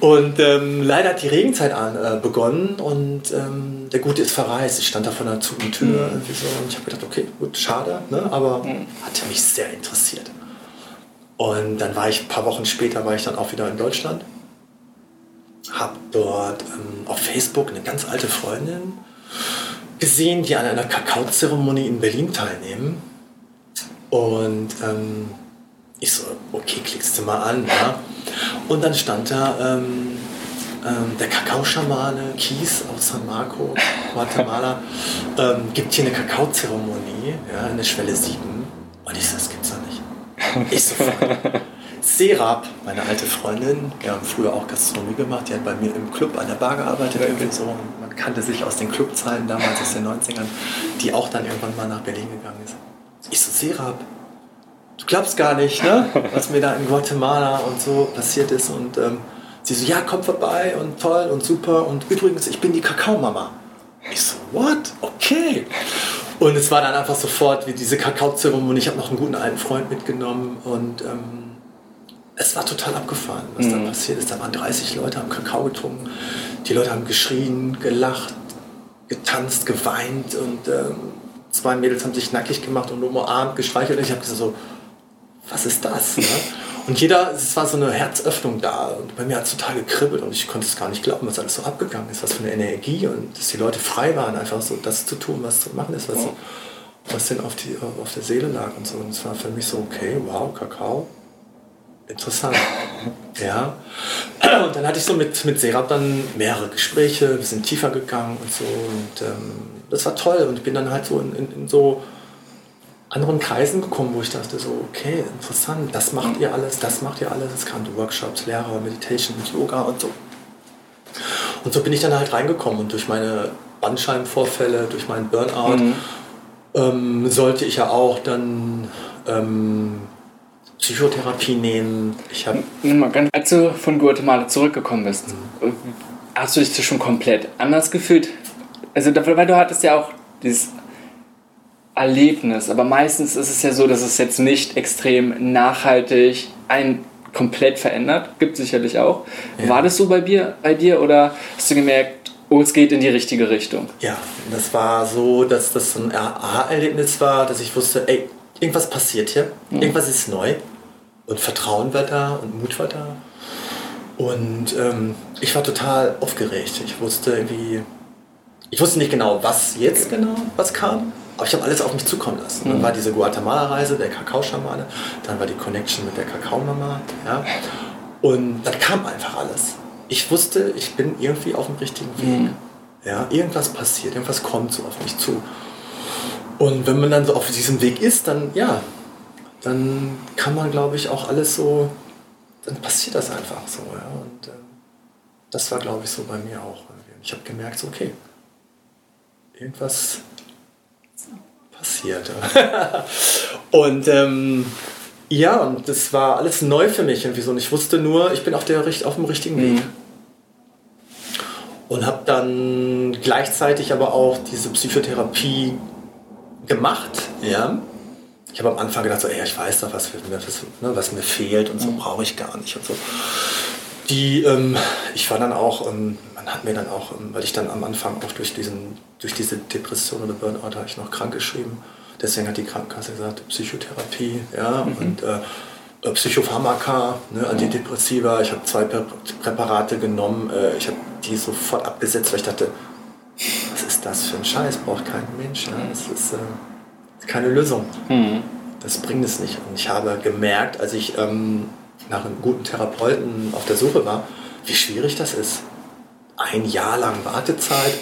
Und ähm, leider hat die Regenzeit an, äh, begonnen und ähm, der Gute ist verreist. Ich stand da vor einer zu Tür irgendwie so, und ich habe gedacht, okay, gut, schade, ne? aber hatte mich sehr interessiert. Und dann war ich, ein paar Wochen später war ich dann auch wieder in Deutschland. Habe dort ähm, auf Facebook eine ganz alte Freundin gesehen, die an einer Kakaozeremonie in Berlin teilnehmen. Und ähm, ich so, okay, klickst du mal an. Ja? Und dann stand da ähm, ähm, der Kakaoschamane Kies aus San Marco, Guatemala, ähm, gibt hier eine Kakaozeremonie ja, in der Schwelle 7. Und ich so, das gibt's doch nicht. Ich so, Serap, meine alte Freundin, wir haben früher auch Gastronomie gemacht, die hat bei mir im Club an der Bar gearbeitet, irgendwie so. Man kannte sich aus den Clubzahlen damals aus den 90ern, die auch dann irgendwann mal nach Berlin gegangen ist. Ich so, Serap, du glaubst gar nicht, ne? was mir da in Guatemala und so passiert ist. Und ähm, sie so, ja, komm vorbei und toll und super. Und übrigens, ich bin die Kakaomama. Ich so, what? Okay. Und es war dann einfach sofort wie diese Kakaozeremonie. Ich habe noch einen guten alten Freund mitgenommen und ähm, es war total abgefahren, was da passiert ist. Da waren 30 Leute, haben Kakao getrunken. Die Leute haben geschrien, gelacht, getanzt, geweint und ähm, zwei Mädels haben sich nackig gemacht und umarmt, gestreichelt. Und ich habe gesagt so, was ist das? Ne? Und jeder, es war so eine Herzöffnung da. Und bei mir hat es total gekribbelt und ich konnte es gar nicht glauben, was alles so abgegangen ist, was für eine Energie und dass die Leute frei waren, einfach so das zu tun, was zu machen ist, was, so, was denn auf, die, auf der Seele lag und so. Und es war für mich so, okay, wow, Kakao, interessant. (laughs) Ja. Und dann hatte ich so mit, mit Serap dann mehrere Gespräche, wir sind tiefer gegangen und so. Und ähm, das war toll. Und ich bin dann halt so in, in, in so anderen Kreisen gekommen, wo ich dachte so, okay, interessant, das macht ihr alles, das macht ihr alles. Es kamen Workshops, Lehrer, Meditation, Yoga und so. Und so bin ich dann halt reingekommen und durch meine Bandscheibenvorfälle, durch meinen Burnout ähm, sollte ich ja auch dann ähm, Psychotherapie nehmen. Ich habe als du von Guatemala zurückgekommen bist, hast du dich schon komplett anders gefühlt? Also, weil du hattest ja auch dieses Erlebnis, aber meistens ist es ja so, dass es jetzt nicht extrem nachhaltig einen komplett verändert. Gibt sicherlich auch. Ja. War das so bei dir, bei dir oder hast du gemerkt, oh, es geht in die richtige Richtung? Ja, das war so, dass das ein Aha-Erlebnis war, dass ich wusste, ey, irgendwas passiert hier, irgendwas ist neu und Vertrauen war da und Mut war da. Und ähm, ich war total aufgeregt. Ich wusste irgendwie, ich wusste nicht genau, was jetzt genau, was kam, aber ich habe alles auf mich zukommen lassen. Dann war diese Guatemala-Reise, der Kakaoschamane, dann war die Connection mit der Kakaomama, ja. Und dann kam einfach alles. Ich wusste, ich bin irgendwie auf dem richtigen Weg. Ja, irgendwas passiert, irgendwas kommt so auf mich zu. Und wenn man dann so auf diesem Weg ist, dann ja, dann kann man, glaube ich, auch alles so, dann passiert das einfach so. Ja. Und ähm, das war, glaube ich, so bei mir auch. Ich habe gemerkt, so, okay, irgendwas passiert. (laughs) und ähm, ja, und das war alles neu für mich irgendwie so. Und ich wusste nur, ich bin auf, der, auf dem richtigen Weg. Mhm. Und habe dann gleichzeitig aber auch diese Psychotherapie gemacht. Ja. Ich habe am Anfang gedacht, so, ey, ich weiß doch, was, was, ne, was mir fehlt und so mhm. brauche ich gar nicht und so. Die, ähm, ich war dann auch, ähm, man hat mir dann auch, ähm, weil ich dann am Anfang auch durch, diesen, durch diese Depression oder Burnout habe ich noch krank geschrieben. Deswegen hat die Krankenkasse gesagt, Psychotherapie, ja, mhm. und äh, äh Psychopharmaka, ne, Antidepressiva. Ich habe zwei Präparate genommen. Äh, ich habe die sofort abgesetzt, weil ich dachte, was ist das für ein Scheiß? Braucht kein Mensch. Ja? Das ist äh, keine Lösung. Mhm. Das bringt es nicht. Und ich habe gemerkt, als ich ähm, nach einem guten Therapeuten auf der Suche war, wie schwierig das ist. Ein Jahr lang Wartezeit.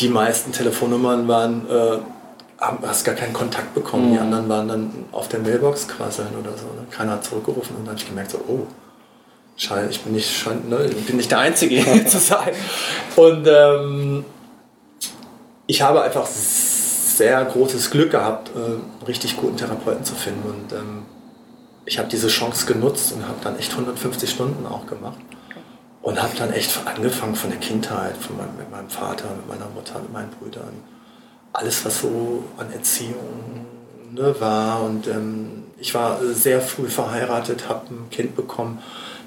Die meisten Telefonnummern waren, äh, hast gar keinen Kontakt bekommen. Mhm. Die anderen waren dann auf der Mailbox quasi oder so. Ne? Keiner hat zurückgerufen und dann habe ich gemerkt, so, oh, Scheiße, ich bin nicht, ne, ich bin nicht der Einzige (laughs) zu sein. Und ähm, ich habe einfach sehr großes Glück gehabt, äh, einen richtig guten Therapeuten zu finden. Und ähm, ich habe diese Chance genutzt und habe dann echt 150 Stunden auch gemacht. Und habe dann echt angefangen von der Kindheit, von meinem, mit meinem Vater, mit meiner Mutter, mit meinen Brüdern. Alles, was so an Erziehung ne, war. Und ähm, ich war sehr früh verheiratet, habe ein Kind bekommen,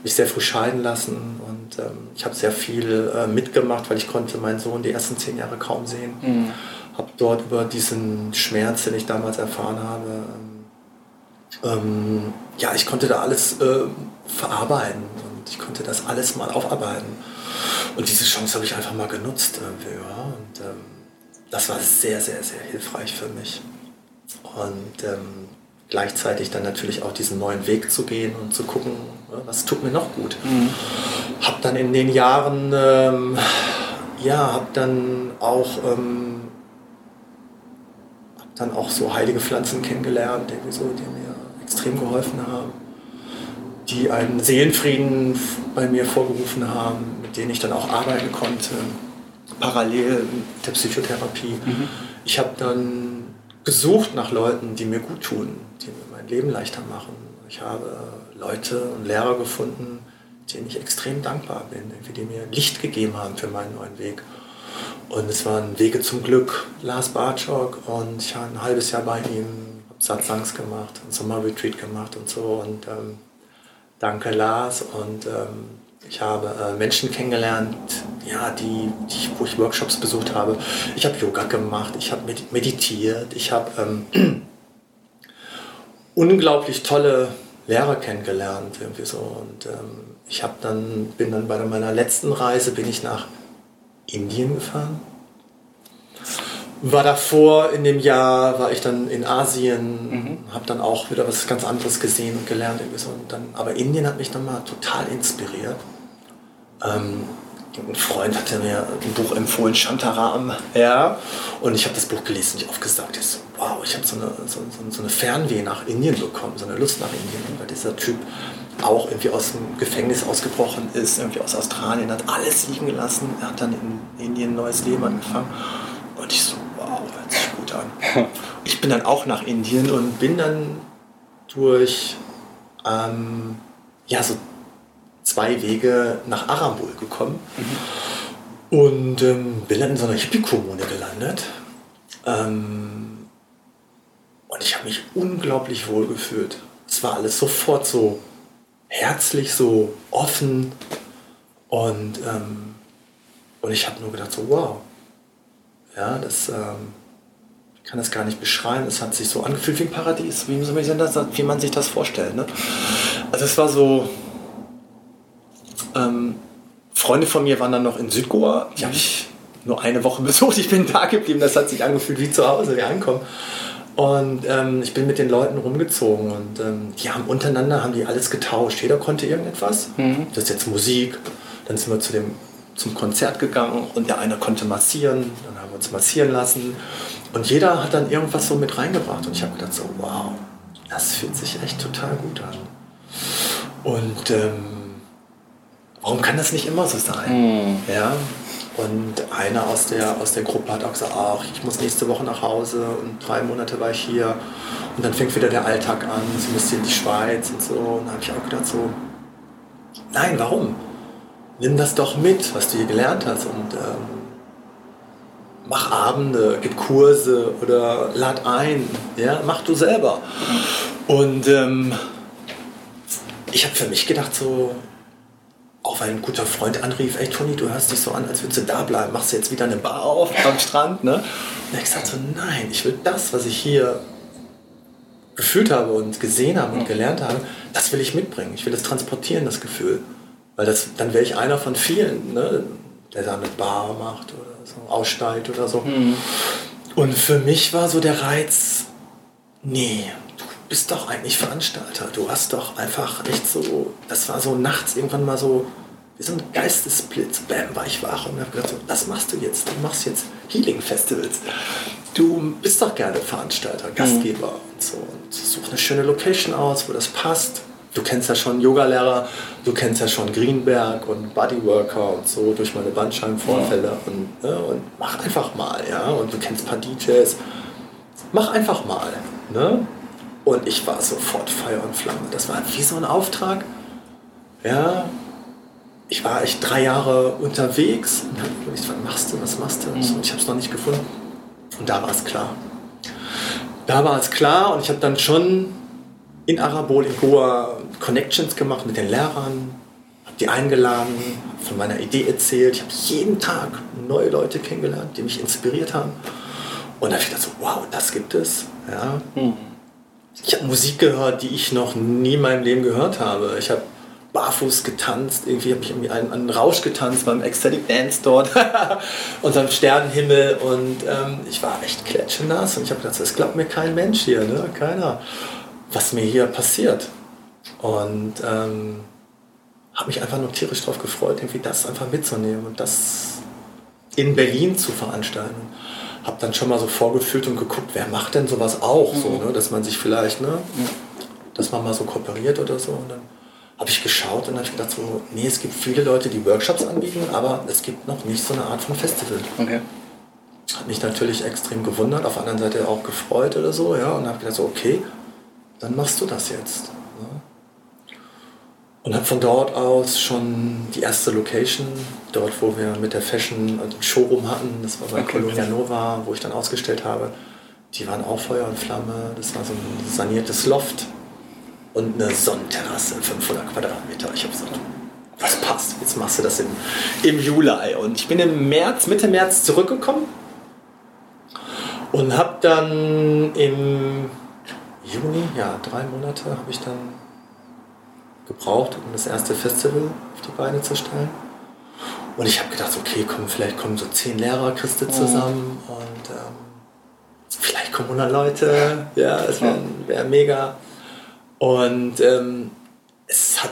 mich sehr früh scheiden lassen. Und ähm, ich habe sehr viel äh, mitgemacht, weil ich konnte meinen Sohn die ersten zehn Jahre kaum sehen. Mhm. Habe dort über diesen Schmerz, den ich damals erfahren habe, ähm, ja, ich konnte da alles äh, verarbeiten und ich konnte das alles mal aufarbeiten. Und diese Chance habe ich einfach mal genutzt. Äh, ja, und ähm, das war sehr, sehr, sehr hilfreich für mich. Und ähm, gleichzeitig dann natürlich auch diesen neuen Weg zu gehen und zu gucken, was tut mir noch gut. Mhm. Hab dann in den Jahren, ähm, ja, hab dann auch, ähm, hab dann auch so heilige Pflanzen kennengelernt, irgendwie so, die mir extrem geholfen haben, die einen Seelenfrieden bei mir vorgerufen haben, mit denen ich dann auch arbeiten konnte, parallel mit der Psychotherapie. Mhm. Ich habe dann gesucht nach Leuten, die mir gut tun, die mir mein Leben leichter machen. Ich habe Leute und Lehrer gefunden, denen ich extrem dankbar bin, die mir Licht gegeben haben für meinen neuen Weg. Und es waren Wege zum Glück, Lars Bartschok und ich war ein halbes Jahr bei ihm, Satsangs gemacht, ein Sommerretreat gemacht und so. Und ähm, danke Lars. Und ähm, ich habe äh, Menschen kennengelernt, ja, die, die, wo ich Workshops besucht habe. Ich habe Yoga gemacht, ich habe meditiert, ich habe ähm, (clears throat) unglaublich tolle Lehrer kennengelernt irgendwie so. Und ähm, ich habe dann bin dann bei meiner letzten Reise bin ich nach Indien gefahren war davor in dem Jahr, war ich dann in Asien, mhm. habe dann auch wieder was ganz anderes gesehen und gelernt. Und dann, aber Indien hat mich dann mal total inspiriert. Ähm, ein Freund hatte mir ein Buch empfohlen, Shantaram, ja, und ich habe das Buch gelesen und ich aufgesagt, ich so, wow, ich habe so eine, so, so, eine Fernweh nach Indien bekommen, so eine Lust nach Indien, weil dieser Typ auch irgendwie aus dem Gefängnis ausgebrochen ist, irgendwie aus Australien, hat alles liegen gelassen, er hat dann in Indien ein neues Leben angefangen und ich so, an. (laughs) Ich bin dann auch nach Indien und bin dann durch ähm, ja, so zwei Wege nach Arambol gekommen mhm. und ähm, bin dann in so einer Hippie-Kommune gelandet. Ähm, und ich habe mich unglaublich wohl gefühlt. Es war alles sofort so herzlich, so offen und, ähm, und ich habe nur gedacht, so wow, ja, das, ähm, kann das gar nicht beschreiben. Es hat sich so angefühlt wie ein Paradies, wie, wie man sich das vorstellt. Ne? Also es war so, ähm, Freunde von mir waren dann noch in Südgoa, die habe ich nur eine Woche (laughs) besucht. Ich bin da geblieben, das hat sich angefühlt wie zu Hause, wie ankommen. Und ähm, ich bin mit den Leuten rumgezogen und ähm, die haben untereinander haben die alles getauscht. Jeder konnte irgendetwas. Mhm. Das ist jetzt Musik. Dann sind wir zu dem, zum Konzert gegangen und der eine konnte massieren. Dann haben wir uns massieren lassen. Und jeder hat dann irgendwas so mit reingebracht. Und ich habe gedacht so, wow, das fühlt sich echt total gut an. Und ähm, warum kann das nicht immer so sein? Mhm. Ja. Und einer aus der, aus der Gruppe hat auch gesagt, ach, ich muss nächste Woche nach Hause und drei Monate war ich hier. Und dann fängt wieder der Alltag an, sie müsste in die Schweiz und so. Und da habe ich auch gedacht so, nein, warum? Nimm das doch mit, was du hier gelernt hast und ähm, mach Abende, gib Kurse oder lad ein, ja, mach du selber. Und ähm, ich habe für mich gedacht so, auch weil ein guter Freund anrief, ey Toni, du hörst dich so an, als würdest du da bleiben, machst du jetzt wieder eine Bar auf am Strand, ne? Und ich gesagt so, nein, ich will das, was ich hier gefühlt habe und gesehen habe und gelernt habe, das will ich mitbringen. Ich will das transportieren, das Gefühl. Weil das, dann wäre ich einer von vielen, ne? Der da eine Bar macht oder so, aussteigt oder so. Mhm. Und für mich war so der Reiz, nee, du bist doch eigentlich Veranstalter. Du hast doch einfach echt so, das war so nachts irgendwann mal so, wie so ein Geistesblitz. Bam, war ich wach und habe gedacht, so, das machst du jetzt. Du machst jetzt Healing Festivals. Du bist doch gerne Veranstalter, Gastgeber mhm. und so. Und such eine schöne Location aus, wo das passt du kennst ja schon Yogalehrer, du kennst ja schon Greenberg und Bodyworker und so durch meine Bandscheibenvorfälle ja. und, ne, und mach einfach mal, ja. Und du kennst ein paar DJs. Mach einfach mal. Ne? Und ich war sofort Feuer und Flamme. Das war wie so ein Auftrag. Ja, ich war echt drei Jahre unterwegs und habe überlegt, was machst du, was machst du? Mhm. Und ich habe es noch nicht gefunden. Und da war es klar. Da war es klar und ich habe dann schon in Arabol, in Goa Connections gemacht mit den Lehrern, habe die eingeladen, von meiner Idee erzählt. Ich habe jeden Tag neue Leute kennengelernt, die mich inspiriert haben. Und da habe ich gedacht, so, wow, das gibt es. Ja. Hm. Ich habe Musik gehört, die ich noch nie in meinem Leben gehört habe. Ich habe barfuß getanzt, irgendwie habe ich irgendwie einen, einen, Rausch getanzt beim Ecstatic Dance dort, (laughs) unterm Sternenhimmel und ähm, ich war echt klatschenass und ich habe gedacht, das glaubt mir kein Mensch hier, ne? keiner was mir hier passiert. Und ähm, habe mich einfach nur tierisch darauf gefreut, irgendwie das einfach mitzunehmen und das in Berlin zu veranstalten. Habe dann schon mal so vorgefühlt und geguckt, wer macht denn sowas auch, mhm. so, ne? dass man sich vielleicht, ne, dass man mal so kooperiert oder so. Und dann habe ich geschaut und habe gedacht so, nee, es gibt viele Leute, die Workshops anbieten, aber es gibt noch nicht so eine Art von Festival. Okay. Hat mich natürlich extrem gewundert, auf der anderen Seite auch gefreut oder so, ja, und habe gedacht so, okay, dann machst du das jetzt. Ne? Und habe von dort aus schon die erste Location, dort wo wir mit der Fashion also Showroom hatten, das war bei okay, Colonia Nova, wo ich dann ausgestellt habe, die waren auch Feuer und Flamme, das war so ein saniertes Loft und eine Sonnenterrasse, 500 Quadratmeter. Ich habe gesagt, was passt, jetzt machst du das im, im Juli. Und ich bin im März, Mitte März zurückgekommen und habe dann im Juni, ja, drei Monate habe ich dann gebraucht, um das erste Festival auf die Beine zu stellen. Und ich habe gedacht, okay, komm, vielleicht kommen so zehn Lehrer, Christe mhm. zusammen mhm. und ähm, vielleicht kommen 100 Leute. Ja, es wäre wär mega. Und ähm, es hat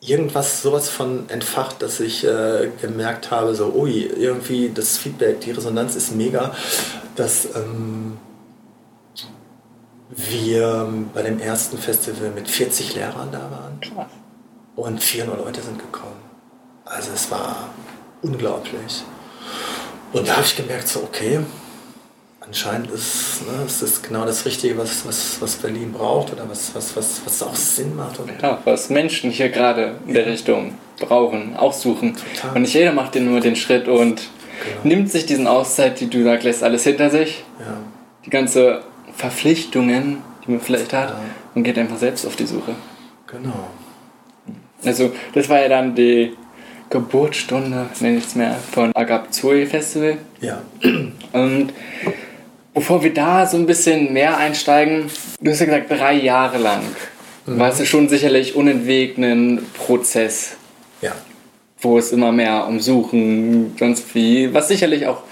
irgendwas sowas von entfacht, dass ich äh, gemerkt habe, so, ui, irgendwie das Feedback, die Resonanz ist mega, dass ähm, wir bei dem ersten Festival mit 40 Lehrern da waren. Und 400 Leute sind gekommen. Also es war unglaublich. Und da habe ich gemerkt, so okay, anscheinend ist, ne, ist das genau das Richtige, was, was, was Berlin braucht oder was, was, was, was auch Sinn macht. Und ja, was Menschen hier gerade in der Richtung brauchen, auch suchen. Total. Und nicht jeder macht dir nur den Schritt und genau. nimmt sich diesen Auszeit, die du sagst, lässt alles hinter sich. Ja. Die ganze Verpflichtungen, die man vielleicht hat, ja. und geht einfach selbst auf die Suche. Genau. Also, das war ja dann die Geburtsstunde, nenne ich es mehr, von Agapzoi Festival. Ja. Und bevor wir da so ein bisschen mehr einsteigen, du hast ja gesagt, drei Jahre lang mhm. war es ja schon sicherlich unentwegt ein Prozess. Ja. Wo es immer mehr um Suchen, sonst wie, was sicherlich auch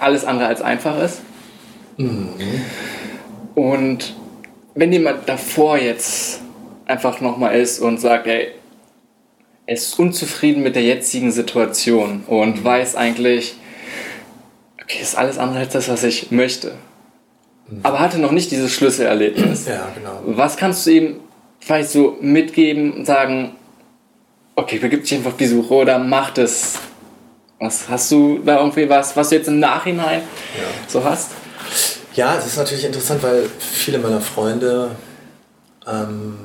alles andere als einfach ist. Mhm. Und wenn jemand davor jetzt einfach nochmal ist und sagt, ey, er ist unzufrieden mit der jetzigen Situation und mhm. weiß eigentlich, okay, ist alles andere als das, was ich möchte. Mhm. Aber hatte noch nicht dieses Schlüsselerlebnis. Ja, genau. Was kannst du ihm vielleicht so mitgeben und sagen, okay, begib dich einfach auf die Suche oder mach das Was hast du da irgendwie was, was du jetzt im Nachhinein ja. so hast? Ja, es ist natürlich interessant, weil viele meiner Freunde ähm,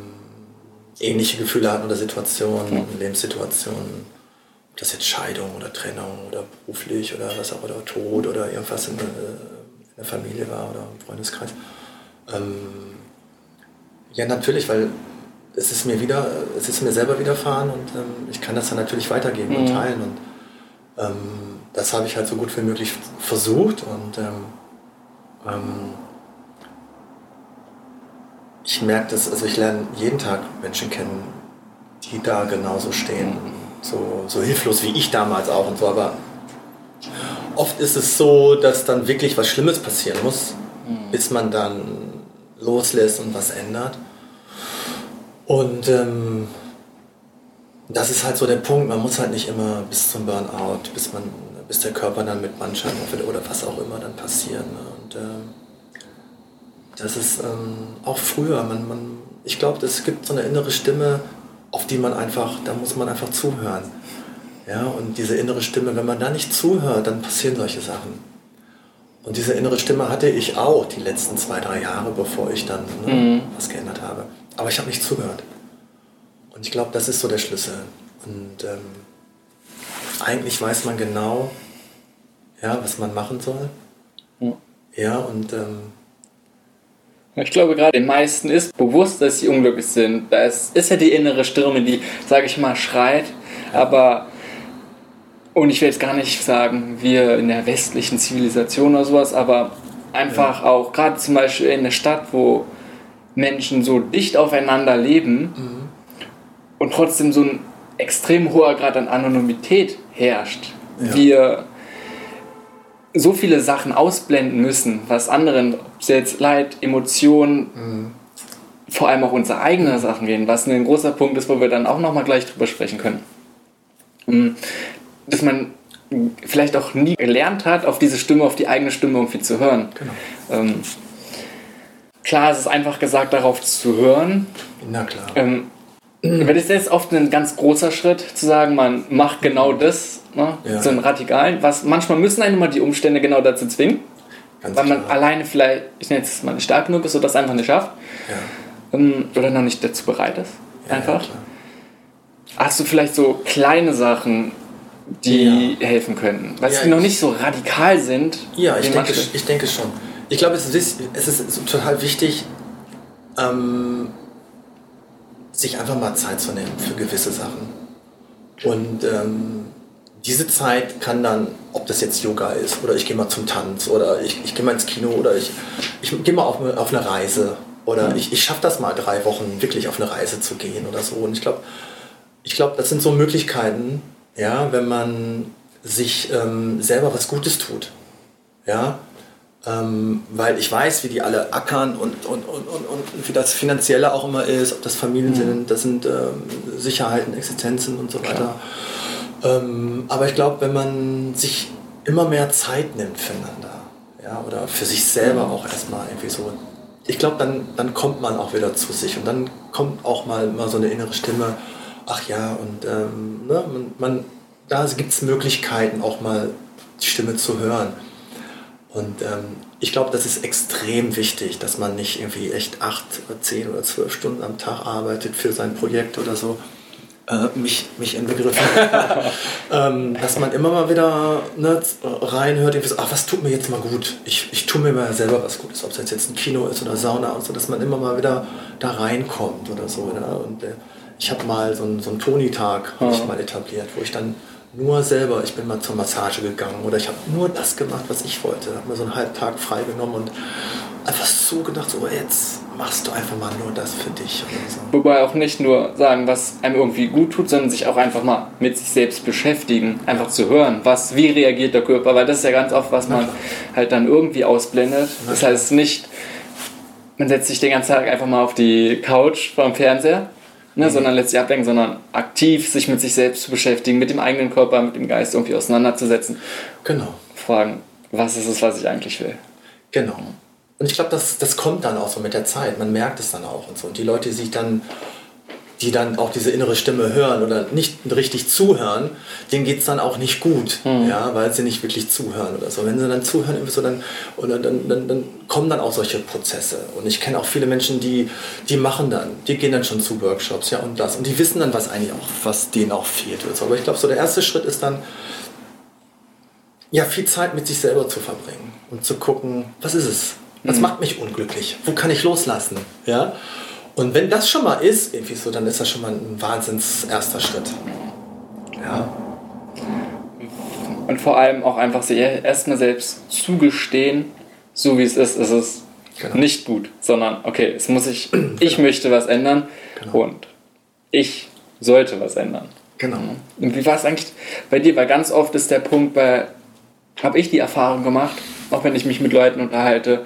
ähnliche Gefühle hatten oder Situationen, mhm. Lebenssituationen, ob das jetzt Scheidung oder Trennung oder beruflich oder was auch, oder Tod oder irgendwas in, äh, in der Familie war oder im Freundeskreis. Ähm, ja, natürlich, weil es ist mir wieder, es ist mir selber widerfahren und ähm, ich kann das dann natürlich weitergeben mhm. und teilen und ähm, das habe ich halt so gut wie möglich versucht und ähm, ich merke das, also ich lerne jeden Tag Menschen kennen, die da genauso stehen, so, so hilflos wie ich damals auch und so, aber oft ist es so, dass dann wirklich was Schlimmes passieren muss, mhm. bis man dann loslässt und was ändert. Und ähm, das ist halt so der Punkt, man muss halt nicht immer bis zum Burnout, bis man, bis der Körper dann mit Bandscheiben oder was auch immer dann passieren. Ne? Und äh, das ist ähm, auch früher, man, man, ich glaube, es gibt so eine innere Stimme, auf die man einfach, da muss man einfach zuhören. Ja, und diese innere Stimme, wenn man da nicht zuhört, dann passieren solche Sachen. Und diese innere Stimme hatte ich auch die letzten zwei, drei Jahre, bevor ich dann ne, mhm. was geändert habe. Aber ich habe nicht zugehört. Und ich glaube, das ist so der Schlüssel. Und ähm, eigentlich weiß man genau, ja, was man machen soll. Ja, und ähm, ich glaube, gerade den meisten ist bewusst, dass sie unglücklich sind. Das ist ja die innere Stimme, die, sage ich mal, schreit. Aber, und ich will jetzt gar nicht sagen, wir in der westlichen Zivilisation oder sowas, aber einfach ja. auch, gerade zum Beispiel in der Stadt, wo Menschen so dicht aufeinander leben mhm. und trotzdem so ein extrem hoher Grad an Anonymität herrscht. Ja. Wir so viele Sachen ausblenden müssen, was anderen, ob es jetzt Leid, Emotionen, mhm. vor allem auch unsere eigenen Sachen gehen, was ein großer Punkt ist, wo wir dann auch nochmal gleich drüber sprechen können. Mhm. Dass man vielleicht auch nie gelernt hat, auf diese Stimme, auf die eigene Stimme irgendwie zu hören. Genau. Ähm, klar, es ist einfach gesagt, darauf zu hören. Na klar. Ähm, weil das ist jetzt oft ein ganz großer Schritt, zu sagen, man macht genau das, ne? Ja. so einen radikalen. Was, manchmal müssen einen immer die Umstände genau dazu zwingen, ganz weil man alleine vielleicht, ich nenne es mal nicht stark genug ist oder das einfach nicht schafft. Ja. Ähm, oder noch nicht dazu bereit ist. Einfach. Ja, Hast du vielleicht so kleine Sachen, die helfen könnten? Weil sie noch nicht so radikal sind. Ja, ich denke, ich denke schon. Ich glaube, es ist, es ist total wichtig, ähm, sich einfach mal Zeit zu nehmen für gewisse Sachen. Und ähm, diese Zeit kann dann, ob das jetzt Yoga ist oder ich gehe mal zum Tanz oder ich, ich gehe mal ins Kino oder ich, ich gehe mal auf, auf eine Reise oder ich, ich schaffe das mal drei Wochen wirklich auf eine Reise zu gehen oder so. Und ich glaube, ich glaube, das sind so Möglichkeiten, ja, wenn man sich ähm, selber was Gutes tut. Ja, ähm, weil ich weiß, wie die alle ackern und, und, und, und, und wie das Finanzielle auch immer ist, ob das Familien mhm. sind, das sind ähm, Sicherheiten, Existenzen und so weiter. Ähm, aber ich glaube, wenn man sich immer mehr Zeit nimmt füreinander, ja, oder für sich selber auch erstmal irgendwie so, ich glaube, dann, dann kommt man auch wieder zu sich und dann kommt auch mal, mal so eine innere Stimme, ach ja, und ähm, ne, man, man, da gibt es Möglichkeiten, auch mal die Stimme zu hören. Und ähm, ich glaube, das ist extrem wichtig, dass man nicht irgendwie echt acht oder zehn oder zwölf Stunden am Tag arbeitet für sein Projekt oder so. Äh, mich, mich inbegriffen. (laughs) ähm, dass man immer mal wieder ne, reinhört, irgendwie so, ach, was tut mir jetzt mal gut? Ich, ich tue mir mal selber was Gutes, ob es jetzt ein Kino ist oder Sauna und so, dass man immer mal wieder da reinkommt oder so. Ne? Und äh, ich habe mal so einen, so einen Toni-Tag ja. mal etabliert, wo ich dann nur selber, ich bin mal zur Massage gegangen oder ich habe nur das gemacht, was ich wollte. Habe mir so einen halben Tag freigenommen und einfach so gedacht, so jetzt machst du einfach mal nur das für dich. So. Wobei auch nicht nur sagen, was einem irgendwie gut tut, sondern sich auch einfach mal mit sich selbst beschäftigen, einfach zu hören, was, wie reagiert der Körper, weil das ist ja ganz oft, was man halt dann irgendwie ausblendet. Das heißt nicht, man setzt sich den ganzen Tag einfach mal auf die Couch vorm Fernseher ne, mhm. sondern letztlich ablenken, sondern aktiv sich mit sich selbst zu beschäftigen, mit dem eigenen Körper, mit dem Geist irgendwie auseinanderzusetzen. Genau. Fragen, was ist es, was ich eigentlich will. Genau. Und ich glaube, das, das kommt dann auch so mit der Zeit. Man merkt es dann auch und so. Und die Leute, die sich dann die dann auch diese innere Stimme hören oder nicht richtig zuhören, denen geht es dann auch nicht gut, mhm. ja, weil sie nicht wirklich zuhören oder so. Wenn sie dann zuhören, so, dann, oder dann, dann, dann kommen dann auch solche Prozesse. Und ich kenne auch viele Menschen, die, die machen dann, die gehen dann schon zu Workshops, ja, und das. Und die wissen dann, was eigentlich auch, was denen auch fehlt. Oder so. Aber ich glaube, so der erste Schritt ist dann, ja, viel Zeit mit sich selber zu verbringen und zu gucken, was ist es? Was mhm. macht mich unglücklich? Wo kann ich loslassen? Ja? Und wenn das schon mal ist, irgendwie so, dann ist das schon mal ein wahnsinns erster Schritt. Ja. Und vor allem auch einfach sich erstmal selbst zugestehen, so wie es ist, ist es genau. nicht gut, sondern okay, es muss (clears throat) ich, ich genau. möchte was ändern genau. und ich sollte was ändern. Genau. Und wie war es eigentlich bei dir? Weil ganz oft ist der Punkt, bei, habe ich die Erfahrung gemacht, auch wenn ich mich mit Leuten unterhalte,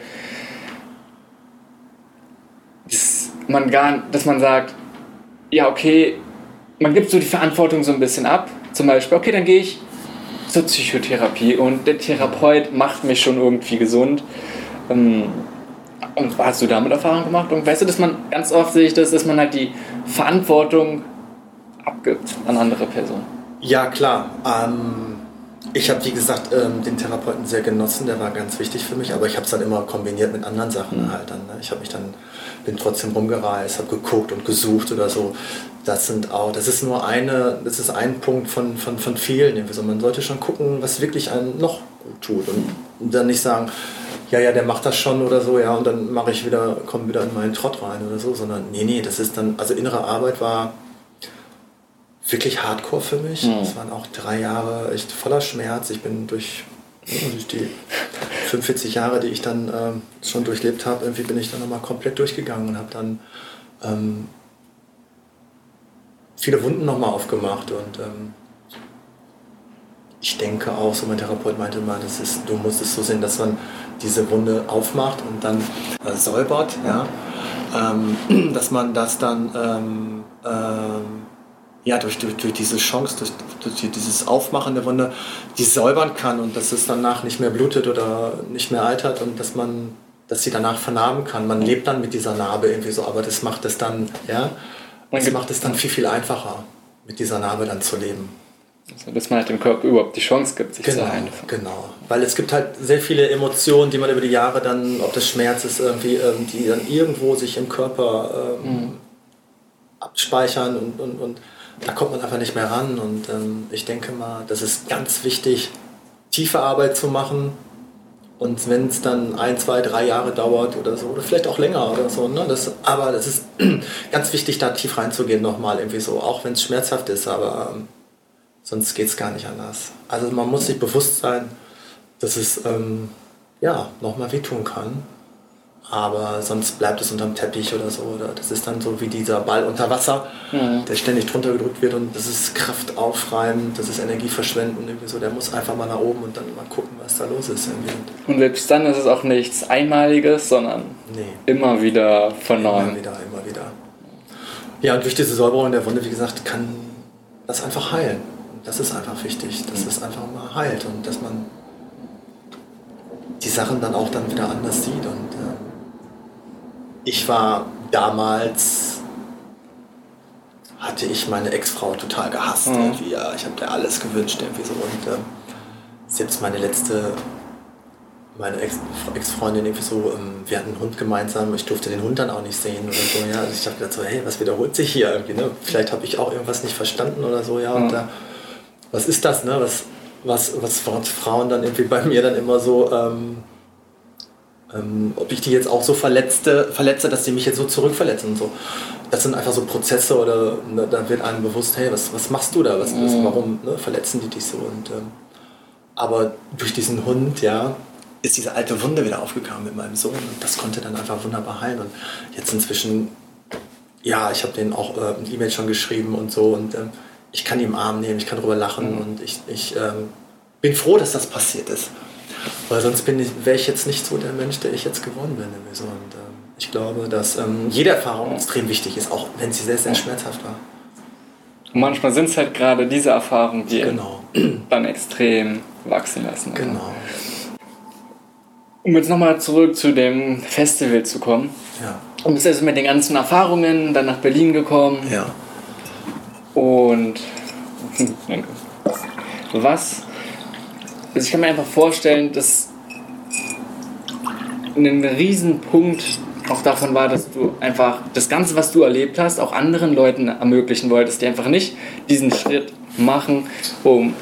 man gar, dass man sagt, ja, okay, man gibt so die Verantwortung so ein bisschen ab. Zum Beispiel, okay, dann gehe ich zur Psychotherapie und der Therapeut macht mich schon irgendwie gesund. Ähm, und hast du damit Erfahrung gemacht? Und weißt du, dass man ganz oft sehe ich das, dass man halt die Verantwortung abgibt an andere Personen. Ja, klar. Ähm, ich habe, wie gesagt, ähm, den Therapeuten sehr genossen, der war ganz wichtig für mich, aber ich habe es dann immer kombiniert mit anderen Sachen mhm. halt dann. Ne? Ich habe mich dann bin trotzdem rumgereist, habe geguckt und gesucht oder so. Das sind auch, das ist nur eine, das ist ein Punkt von, von, von vielen. Also man sollte schon gucken, was wirklich einem noch gut tut und dann nicht sagen, ja, ja, der macht das schon oder so, ja, und dann mache ich wieder, komme wieder in meinen Trott rein oder so, sondern nee, nee, das ist dann, also innere Arbeit war wirklich hardcore für mich. Es mhm. waren auch drei Jahre echt voller Schmerz. Ich bin durch, durch die (laughs) 45 Jahre, die ich dann ähm, schon durchlebt habe, irgendwie bin ich dann nochmal komplett durchgegangen und habe dann ähm, viele Wunden nochmal aufgemacht und ähm, ich denke auch, so mein Therapeut meinte mal, das ist, du musst es so sehen, dass man diese Wunde aufmacht und dann äh, säubert, ja, ähm, (clears throat) dass man das dann ähm, ähm, ja, durch, durch, durch diese Chance, durch, durch dieses Aufmachen der Wunde, die säubern kann und dass es danach nicht mehr blutet oder nicht mehr altert und dass man, dass sie danach vernarben kann. Man lebt dann mit dieser Narbe irgendwie so, aber das macht es dann, ja, das macht es dann viel, viel einfacher, mit dieser Narbe dann zu leben. Also, dass man halt dem Körper überhaupt die Chance gibt, sich genau, zu heilen. Genau, weil es gibt halt sehr viele Emotionen, die man über die Jahre dann, ob das Schmerz ist, irgendwie, ähm, die dann irgendwo sich im Körper ähm, mhm. abspeichern und, und, und da kommt man einfach nicht mehr ran. Und ähm, ich denke mal, das ist ganz wichtig, tiefe Arbeit zu machen. Und wenn es dann ein, zwei, drei Jahre dauert oder so, oder vielleicht auch länger oder so, ne? das, aber das ist (clears throat) ganz wichtig, da tief reinzugehen nochmal irgendwie so, auch wenn es schmerzhaft ist, aber ähm, sonst geht es gar nicht anders. Also man muss sich bewusst sein, dass es ähm, ja, nochmal wehtun kann aber sonst bleibt es unterm Teppich oder so. Oder das ist dann so wie dieser Ball unter Wasser, mhm. der ständig drunter gedrückt wird und das ist Kraft aufreiben, das ist Energie verschwenden. Irgendwie so. Der muss einfach mal nach oben und dann mal gucken, was da los ist. Irgendwie. Und selbst dann ist es auch nichts Einmaliges, sondern nee. immer wieder von neuem. Immer wieder, immer wieder. Ja, und durch diese Säuberung der Wunde, wie gesagt, kann das einfach heilen. Das ist einfach wichtig, dass es einfach mal heilt und dass man die Sachen dann auch dann wieder anders sieht und ich war damals, hatte ich meine Ex-Frau total gehasst. Mhm. Irgendwie, ja, ich habe dir alles gewünscht irgendwie so. Und ähm, selbst meine letzte, meine Ex-Freundin irgendwie so, ähm, wir hatten einen Hund gemeinsam, ich durfte den Hund dann auch nicht sehen oder so. Ja, also ich dachte so, hey, was wiederholt sich hier irgendwie? Ne? Vielleicht habe ich auch irgendwas nicht verstanden oder so. Ja, mhm. und äh, was ist das? Ne? Was, was, was Frauen dann irgendwie bei mir dann immer so ähm, ähm, ob ich die jetzt auch so verletzte, verletze, dass die mich jetzt so zurückverletzen und so. Das sind einfach so Prozesse oder ne, da wird einem bewusst, hey, was, was machst du da? Was, mhm. warum ne, verletzen die dich so? Und, ähm, aber durch diesen Hund, ja, ist diese alte Wunde wieder aufgegangen mit meinem Sohn und das konnte dann einfach wunderbar heilen. Und jetzt inzwischen, ja, ich habe denen auch äh, ein E-Mail schon geschrieben und so und ähm, ich kann ihn im Arm nehmen, ich kann drüber lachen mhm. und ich, ich ähm, bin froh, dass das passiert ist. Weil sonst wäre ich jetzt nicht so der Mensch, der ich jetzt geworden bin. Und ähm, ich glaube, dass ähm, jede Erfahrung extrem wichtig ist, auch wenn sie sehr, sehr schmerzhaft war. Und manchmal sind es halt gerade diese Erfahrungen, die genau. (clears throat) dann extrem wachsen lassen. Genau. Um jetzt nochmal zurück zu dem Festival zu kommen. Ja. Und bist also mit den ganzen Erfahrungen dann nach Berlin gekommen. Ja. Und danke. Was? Also ich kann mir einfach vorstellen, dass ein Riesenpunkt auch davon war, dass du einfach das Ganze, was du erlebt hast, auch anderen Leuten ermöglichen wolltest, die einfach nicht diesen Schritt machen, um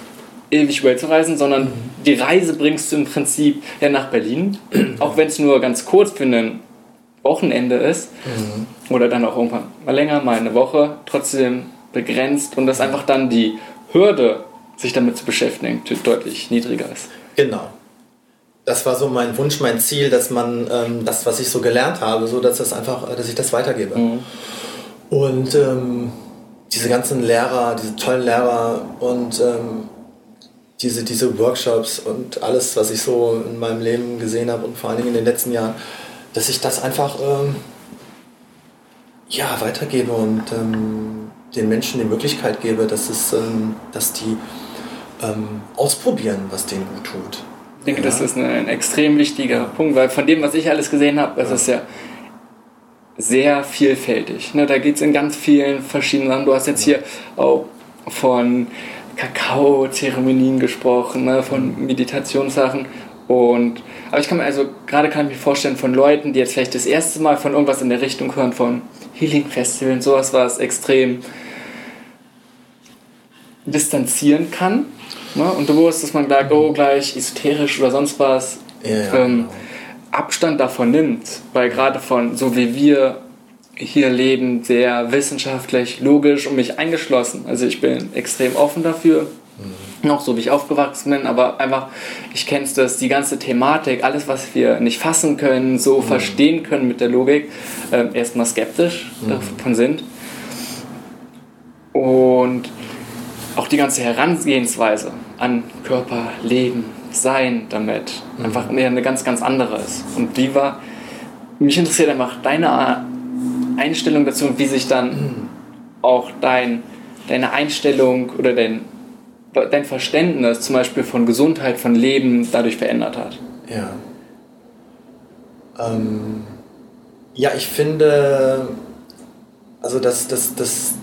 ewig Welt zu reisen, sondern mhm. die Reise bringst du im Prinzip ja nach Berlin, (clears throat) auch wenn es nur ganz kurz für ein Wochenende ist mhm. oder dann auch irgendwann mal länger, mal eine Woche, trotzdem begrenzt und dass einfach dann die Hürde, sich damit zu beschäftigen, deutlich niedriger ist. Genau. Das war so mein Wunsch, mein Ziel, dass man ähm, das, was ich so gelernt habe, so dass das einfach, dass ich das weitergebe. Mhm. Und ähm, diese ganzen Lehrer, diese tollen Lehrer und ähm, diese, diese Workshops und alles, was ich so in meinem Leben gesehen habe und vor allen Dingen in den letzten Jahren, dass ich das einfach ähm, ja, weitergebe und ähm, den Menschen die Möglichkeit gebe, dass, es, ähm, dass die ähm, ausprobieren, was denen gut tut. Ich denke, ja. das ist ein extrem wichtiger Punkt, weil von dem, was ich alles gesehen habe, das ja. ist ja sehr vielfältig. Ne, da geht es in ganz vielen verschiedenen Sachen. Du hast jetzt hier auch von Kakao-Zeremonien gesprochen, ne, von Meditationssachen. Und, aber ich kann mir also, gerade kann ich mir vorstellen, von Leuten, die jetzt vielleicht das erste Mal von irgendwas in der Richtung hören, von Healing Festivals, sowas, was extrem distanzieren kann. Ne? Und bewusst, dass man sagt, oh, gleich esoterisch oder sonst was, ja, ja, ähm, genau. Abstand davon nimmt. Weil gerade von, so wie wir hier leben, sehr wissenschaftlich, logisch und mich eingeschlossen. Also ich bin extrem offen dafür. Mhm. Noch so wie ich aufgewachsen bin, aber einfach, ich kenne es, dass die ganze Thematik, alles, was wir nicht fassen können, so mhm. verstehen können mit der Logik, äh, erstmal skeptisch mhm. davon sind. Und auch die ganze Herangehensweise an Körper, Leben, Sein damit mhm. einfach eine ganz, ganz andere ist. Und wie war, mich interessiert einfach deine Einstellung dazu und wie sich dann auch dein, deine Einstellung oder dein, dein Verständnis zum Beispiel von Gesundheit, von Leben dadurch verändert hat. Ja. Ähm, ja, ich finde, also dass, dass, dass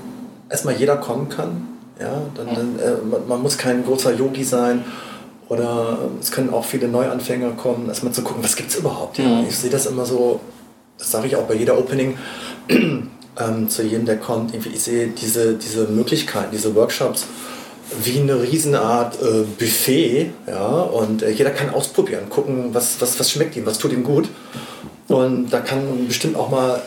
erstmal jeder kommen kann. Ja, dann, dann äh, man, man, muss kein großer Yogi sein oder es können auch viele Neuanfänger kommen, erstmal zu gucken, was gibt es überhaupt. Ja? Ich sehe das immer so, das sage ich auch bei jeder Opening, (clears throat) ähm, zu jedem, der kommt, ich sehe diese, diese Möglichkeiten, diese Workshops wie eine Riesenart äh, Buffet, ja, und äh, jeder kann ausprobieren, gucken, was, was, was schmeckt ihm, was tut ihm gut. Und da kann bestimmt auch mal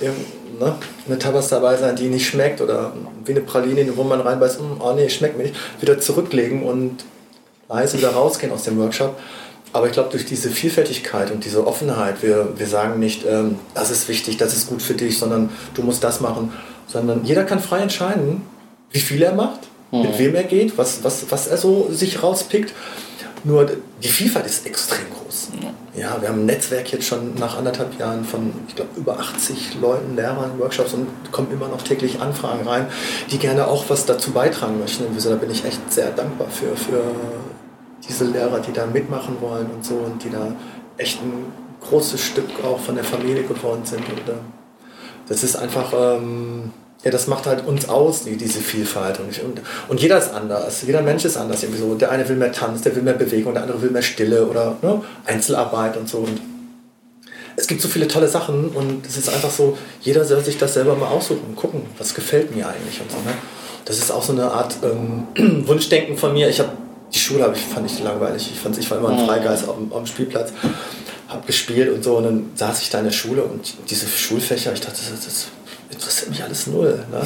ne, eine Tabas dabei sein, die nicht schmeckt oder wie eine Praline, wo man reinbeißt, oh nee, schmeckt mir nicht, wieder zurücklegen und leise wieder rausgehen aus dem Workshop. Aber ich glaube, durch diese Vielfältigkeit und diese Offenheit, wir, wir sagen nicht, ähm, das ist wichtig, das ist gut für dich, sondern du musst das machen, sondern jeder kann frei entscheiden, wie viel er macht, mhm. mit wem er geht, was, was, was er so sich rauspickt. Nur die Vielfalt ist extrem groß. Ja, wir haben ein Netzwerk jetzt schon nach anderthalb Jahren von, ich glaube, über 80 Leuten, Lehrern, Workshops und kommen immer noch täglich Anfragen rein, die gerne auch was dazu beitragen möchten. Und da bin ich echt sehr dankbar für, für diese Lehrer, die da mitmachen wollen und so und die da echt ein großes Stück auch von der Familie geworden sind. Und äh, das ist einfach, ähm, ja, das macht halt uns aus, die, diese Vielfalt. Und, ich, und, und, jeder ist anders. Jeder Mensch ist anders. Irgendwie so. Der eine will mehr Tanz, der will mehr Bewegung, der andere will mehr Stille oder ne, Einzelarbeit und so. Und es gibt so viele tolle Sachen und es ist einfach so, jeder soll sich das selber mal aussuchen und gucken, was gefällt mir eigentlich und so. Ne? Das ist auch so eine Art ähm, (clears throat) Wunschdenken von mir. Ich habe die Schule ich, fand ich langweilig. Ich, fand, ich war immer ein Freigeist auf, auf dem Spielplatz, habe gespielt und so. Und dann saß ich da in der Schule und diese Schulfächer, ich dachte, das, das interessiert mich alles null. Ne?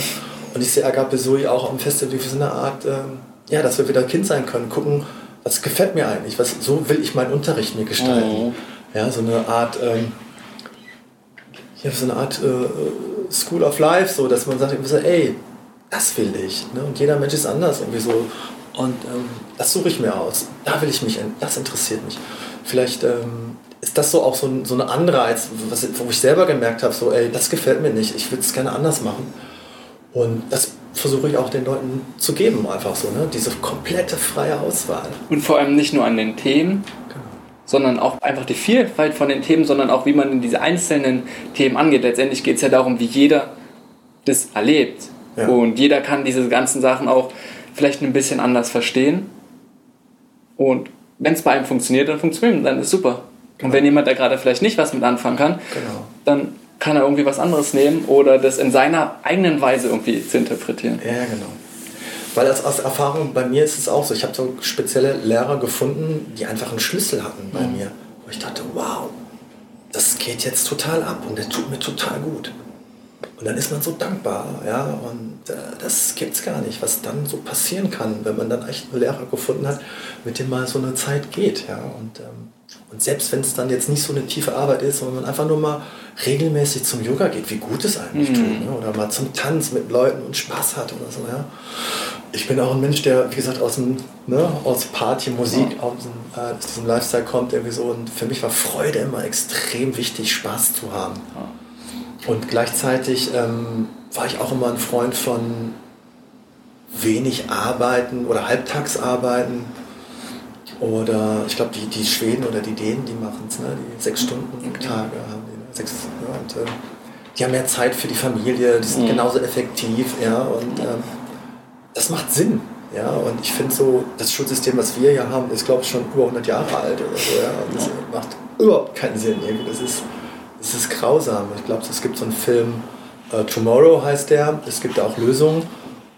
Und ich sehe Agape Zoe auch am Festival wie so eine Art, ähm, ja, dass wir wieder Kind sein können, gucken, was gefällt mir eigentlich, was, so will ich meinen Unterricht mir gestalten. Mhm. Ja, so eine Art, ähm, ja, so eine Art äh, School of Life, so, dass man sagt, ey, das will ich. Ne? Und jeder Mensch ist anders. Irgendwie so, und ähm, das suche ich mir aus. Da will ich mich, das interessiert mich. Vielleicht ähm, ist das so auch so, so eine andere, als was, wo ich selber gemerkt habe, so, ey, das gefällt mir nicht, ich würde es gerne anders machen. Und das versuche ich auch den Leuten zu geben, einfach so, ne? diese komplette freie Auswahl. Und vor allem nicht nur an den Themen, genau. sondern auch einfach die Vielfalt von den Themen, sondern auch wie man in diese einzelnen Themen angeht. Letztendlich geht es ja darum, wie jeder das erlebt. Ja. Und jeder kann diese ganzen Sachen auch vielleicht ein bisschen anders verstehen. Und wenn es bei einem funktioniert, dann funktioniert dann ist super. Genau. Und wenn jemand da gerade vielleicht nicht was mit anfangen kann, genau. dann kann er irgendwie was anderes nehmen oder das in seiner eigenen Weise irgendwie zu interpretieren. Ja, genau. Weil als, aus Erfahrung bei mir ist es auch so, ich habe so spezielle Lehrer gefunden, die einfach einen Schlüssel hatten bei mhm. mir, wo ich dachte, wow, das geht jetzt total ab und der tut mir total gut. Und dann ist man so dankbar, ja, und äh, das es gar nicht, was dann so passieren kann, wenn man dann echt einen Lehrer gefunden hat, mit dem mal so eine Zeit geht, ja, und, ähm, und selbst wenn es dann jetzt nicht so eine tiefe Arbeit ist, sondern man einfach nur mal regelmäßig zum Yoga geht, wie gut es eigentlich mhm. tut, ne? oder mal zum Tanz mit Leuten und Spaß hat oder so, ja. Ich bin auch ein Mensch, der, wie gesagt, aus, dem, ne, aus Party, Musik, ja. aus, dem, äh, aus diesem Lifestyle kommt, irgendwie so, und für mich war Freude immer extrem wichtig, Spaß zu haben. Ja. Und gleichzeitig ähm, war ich auch immer ein Freund von wenig Arbeiten oder Halbtagsarbeiten. Oder ich glaube, die, die Schweden oder die Dänen, die machen es, ne? die sechs Stunden Tage haben die. Ne? Sechs, ja, und, äh, die haben mehr Zeit für die Familie, die sind mhm. genauso effektiv. Ja, und ähm, das macht Sinn. Ja, und ich finde so, das Schulsystem, was wir hier haben, ist, glaube ich, schon über 100 Jahre alt oder so. Ja, und das macht überhaupt keinen Sinn. Irgendwie. Das ist es ist grausam. Ich glaube, es gibt so einen Film, uh, Tomorrow heißt der, es gibt da auch Lösungen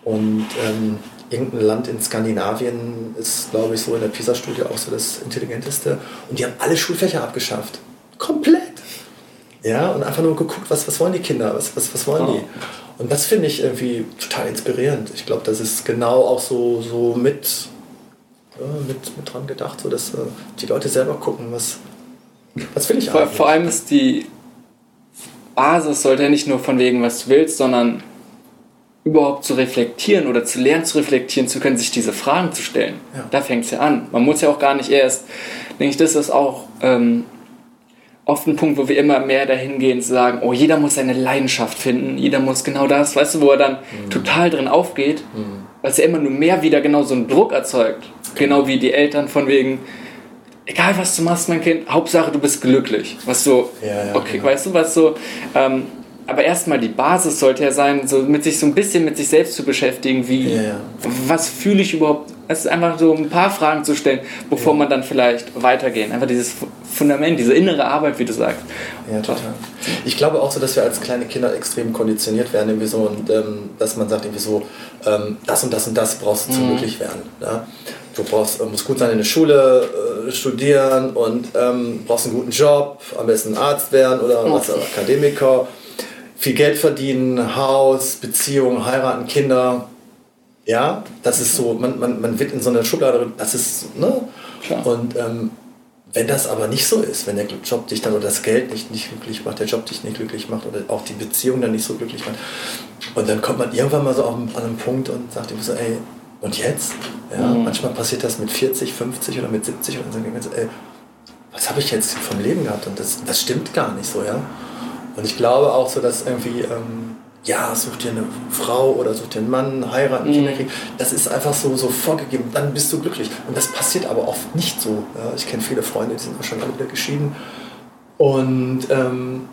und ähm, irgendein Land in Skandinavien ist, glaube ich, so in der PISA-Studie auch so das intelligenteste und die haben alle Schulfächer abgeschafft. Komplett. Ja, und einfach nur geguckt, was, was wollen die Kinder, was, was, was wollen die. Und das finde ich irgendwie total inspirierend. Ich glaube, das ist genau auch so, so mit, ja, mit, mit dran gedacht, so dass äh, die Leute selber gucken, was, was will ich vor, eigentlich. Vor allem ist die Basis sollte nicht nur von wegen, was du willst, sondern überhaupt zu reflektieren oder zu lernen zu reflektieren zu können, sich diese Fragen zu stellen. Ja. Da fängt es ja an. Man muss ja auch gar nicht erst, denke ich, das ist auch ähm, oft ein Punkt, wo wir immer mehr dahin gehen zu sagen, oh, jeder muss seine Leidenschaft finden, jeder muss genau das, weißt du, wo er dann mhm. total drin aufgeht, mhm. was ja immer nur mehr wieder genau so einen Druck erzeugt. Genau wie die Eltern von wegen, egal was du machst, mein Kind, Hauptsache du bist glücklich. Was so, ja, ja, okay, genau. weißt du, was so, ähm, aber erstmal die Basis sollte ja sein, so mit sich so ein bisschen mit sich selbst zu beschäftigen, wie, ja, was fühle ich überhaupt, es ist einfach so ein paar Fragen zu stellen, bevor man dann vielleicht weitergehen. Einfach dieses Fundament, diese innere Arbeit, wie du sagst. Ja, total. Ich glaube auch so, dass wir als kleine Kinder extrem konditioniert werden, irgendwie so, und ähm, dass man sagt irgendwie so, ähm, das und das und das brauchst du zum mhm. glücklich werden. Ja? du brauchst, äh, musst gut sein in der Schule, äh, studieren und ähm, brauchst einen guten Job, am besten Arzt werden oder was, Akademiker, viel Geld verdienen, Haus, Beziehung, heiraten, Kinder. Ja, das ist so, man, man, man wird in so einer Schublade, das ist, ne? Klar. Und ähm, wenn das aber nicht so ist, wenn der Job dich dann oder das Geld nicht, nicht glücklich macht, der Job dich nicht glücklich macht oder auch die Beziehung dann nicht so glücklich macht, und dann kommt man irgendwann mal so an einen Punkt und sagt ihm so, ey, und jetzt? Ja, mhm. Manchmal passiert das mit 40, 50 oder mit 70 und dann sagen wir, ey, was habe ich jetzt vom Leben gehabt? Und das, das stimmt gar nicht so, ja. Und ich glaube auch so, dass irgendwie, ähm, ja, such dir eine Frau oder such dir einen Mann, heiraten, mhm. Kinder kriegen. Das ist einfach so, so vorgegeben, dann bist du glücklich. Und das passiert aber oft nicht so. Ja? Ich kenne viele Freunde, die sind auch schon alle wieder geschieden. Und ähm,